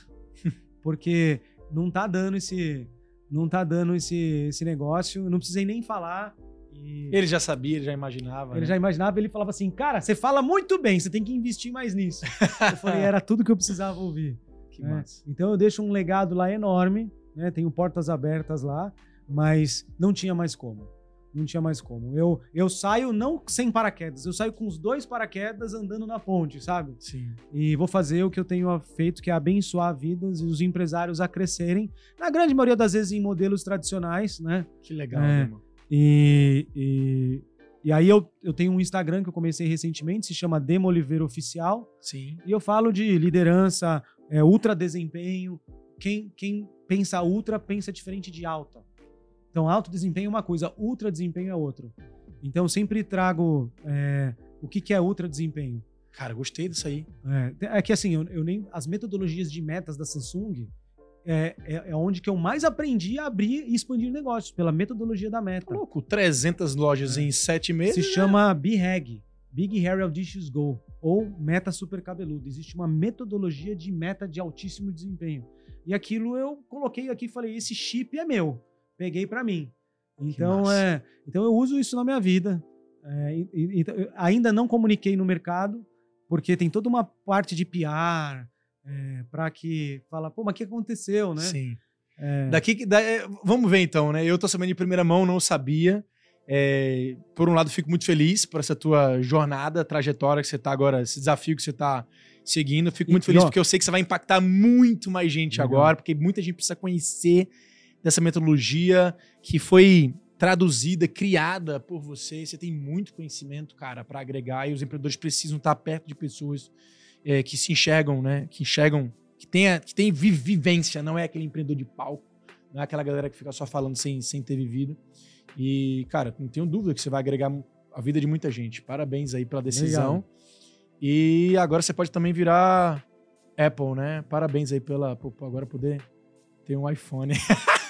Porque não tá dando esse. Não tá dando esse, esse negócio. Não precisei nem falar. E... Ele já sabia, ele já imaginava. Ele né? já imaginava, ele falava assim: Cara, você fala muito bem, você tem que investir mais nisso. eu falei, era tudo que eu precisava ouvir. Que né? massa. Então eu deixo um legado lá enorme, né? Tenho portas abertas lá, mas não tinha mais como. Não tinha mais como. Eu, eu saio não sem paraquedas, eu saio com os dois paraquedas andando na ponte, sabe? Sim. E vou fazer o que eu tenho feito, que é abençoar vidas e os empresários a crescerem, na grande maioria das vezes em modelos tradicionais, né? Que legal, é, e, e, e aí eu, eu tenho um Instagram que eu comecei recentemente, se chama Demo Oliveira Oficial. Sim. E eu falo de liderança, é, ultra desempenho. Quem, quem pensa ultra pensa diferente de alta. Então, alto desempenho é uma coisa, ultra desempenho é outra. Então, eu sempre trago é, o que, que é ultra desempenho. Cara, gostei disso aí. É, é que assim, eu, eu, nem as metodologias de metas da Samsung é, é, é, onde que eu mais aprendi a abrir e expandir negócios, pela metodologia da meta. Tá louco, 300 lojas é. em 7 meses. Se né? chama BHAG, Big Harry Audacious Go ou meta super cabeludo. Existe uma metodologia de meta de altíssimo desempenho. E aquilo eu coloquei aqui e falei: esse chip é meu. Peguei para mim. Então, é, então eu uso isso na minha vida. É, e, e, ainda não comuniquei no mercado, porque tem toda uma parte de PR é, para que fala, pô, mas o que aconteceu, né? Sim. É... Daqui, da, é, vamos ver então, né? Eu tô sabendo de primeira mão, não sabia. É, por um lado, fico muito feliz por essa tua jornada, trajetória que você está agora, esse desafio que você está seguindo. Fico e, muito feliz ó, porque eu sei que você vai impactar muito mais gente legal. agora, porque muita gente precisa conhecer dessa metodologia que foi traduzida, criada por você. Você tem muito conhecimento, cara, para agregar e os empreendedores precisam estar perto de pessoas é, que se enxergam, né? Que enxergam, que tem, que tem vivência, não é aquele empreendedor de palco, não é aquela galera que fica só falando sem, sem ter vivido. E, cara, não tenho dúvida que você vai agregar a vida de muita gente. Parabéns aí pela decisão. Legal. E agora você pode também virar Apple, né? Parabéns aí pela por agora poder ter um iPhone.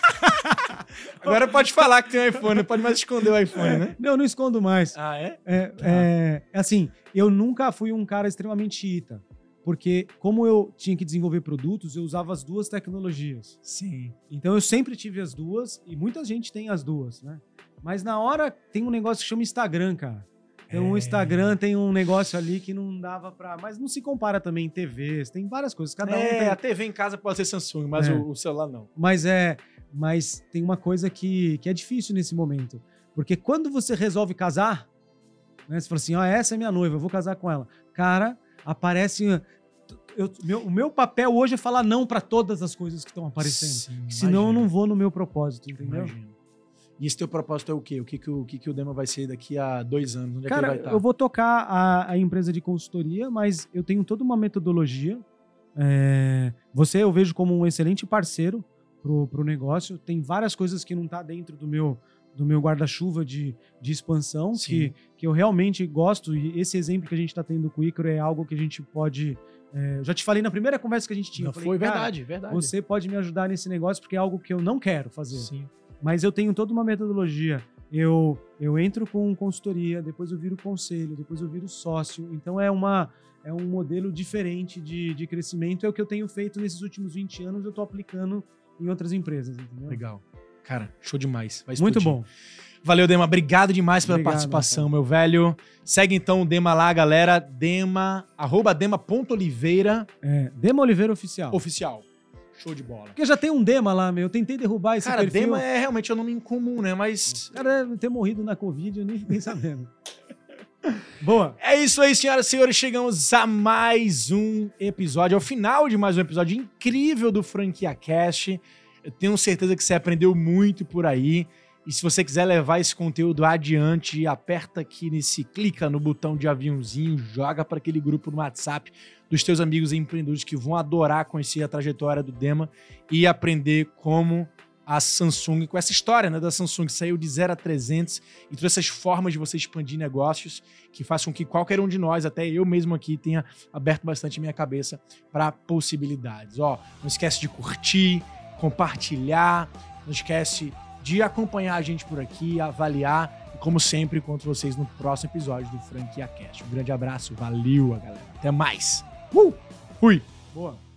agora pode falar que tem um iPhone, não pode mais esconder o iPhone, é, né? Não, não escondo mais. Ah, é? É, tá. é, é assim, eu nunca fui um cara extremamente chita. Porque, como eu tinha que desenvolver produtos, eu usava as duas tecnologias. Sim. Então, eu sempre tive as duas, e muita gente tem as duas, né? Mas na hora tem um negócio que chama Instagram, cara. Então, é. o Instagram tem um negócio ali que não dava pra. Mas não se compara também em TVs, tem várias coisas. Cada é, um tem... a TV em casa pode ser Samsung, mas é. o, o, celular não. Mas é. Mas tem uma coisa que, que é difícil nesse momento. Porque quando você resolve casar, né? Você fala assim: ó, oh, essa é minha noiva, eu vou casar com ela. Cara, aparece. Eu, meu, o meu papel hoje é falar não para todas as coisas que estão aparecendo. Sim, senão eu não vou no meu propósito, entendeu? Imagino. E esse teu propósito é o quê? O que, que, o, que, que o Dema vai ser daqui a dois anos? Onde Cara, é que ele vai estar? Eu vou tocar a, a empresa de consultoria, mas eu tenho toda uma metodologia. É, você eu vejo como um excelente parceiro pro, pro negócio. Tem várias coisas que não tá dentro do meu do meu guarda-chuva de, de expansão, que, que eu realmente gosto, e esse exemplo que a gente está tendo com o Icaro é algo que a gente pode. É, eu já te falei na primeira conversa que a gente tinha. Não, falei, foi verdade, verdade. Você pode me ajudar nesse negócio porque é algo que eu não quero fazer. Sim. Mas eu tenho toda uma metodologia. Eu, eu entro com consultoria, depois eu viro conselho, depois eu viro sócio. Então é uma é um modelo diferente de, de crescimento. É o que eu tenho feito nesses últimos 20 anos, eu estou aplicando em outras empresas, entendeu? Legal. Cara, show demais. Muito bom. Valeu, Dema. Obrigado demais pela Obrigado, participação, meu velho. Segue então o Dema lá, galera. Dema, arroba dema.oliveira. É, Dema Oliveira Oficial. Oficial. Show de bola. Porque já tem um Dema lá, meu. Eu tentei derrubar esse Cara, perfil. Dema é realmente um nome incomum, né? Mas... O cara deve ter morrido na Covid, eu nem fiquei sabendo. Boa. É isso aí, senhoras e senhores. Chegamos a mais um episódio, ao final de mais um episódio incrível do Franquia Cast. Eu tenho certeza que você aprendeu muito por aí. E se você quiser levar esse conteúdo adiante, aperta aqui nesse, clica no botão de aviãozinho, joga para aquele grupo no WhatsApp dos teus amigos empreendedores que vão adorar conhecer a trajetória do Dema e aprender como a Samsung, com essa história né, da Samsung, saiu de 0 a 300 e todas essas formas de você expandir negócios que façam com que qualquer um de nós, até eu mesmo aqui, tenha aberto bastante minha cabeça para possibilidades. Ó, não esquece de curtir, compartilhar, não esquece de acompanhar a gente por aqui, avaliar. E como sempre, encontro vocês no próximo episódio do Franquia Cast. Um grande abraço, valeu, galera. Até mais. Uh! Fui! Boa!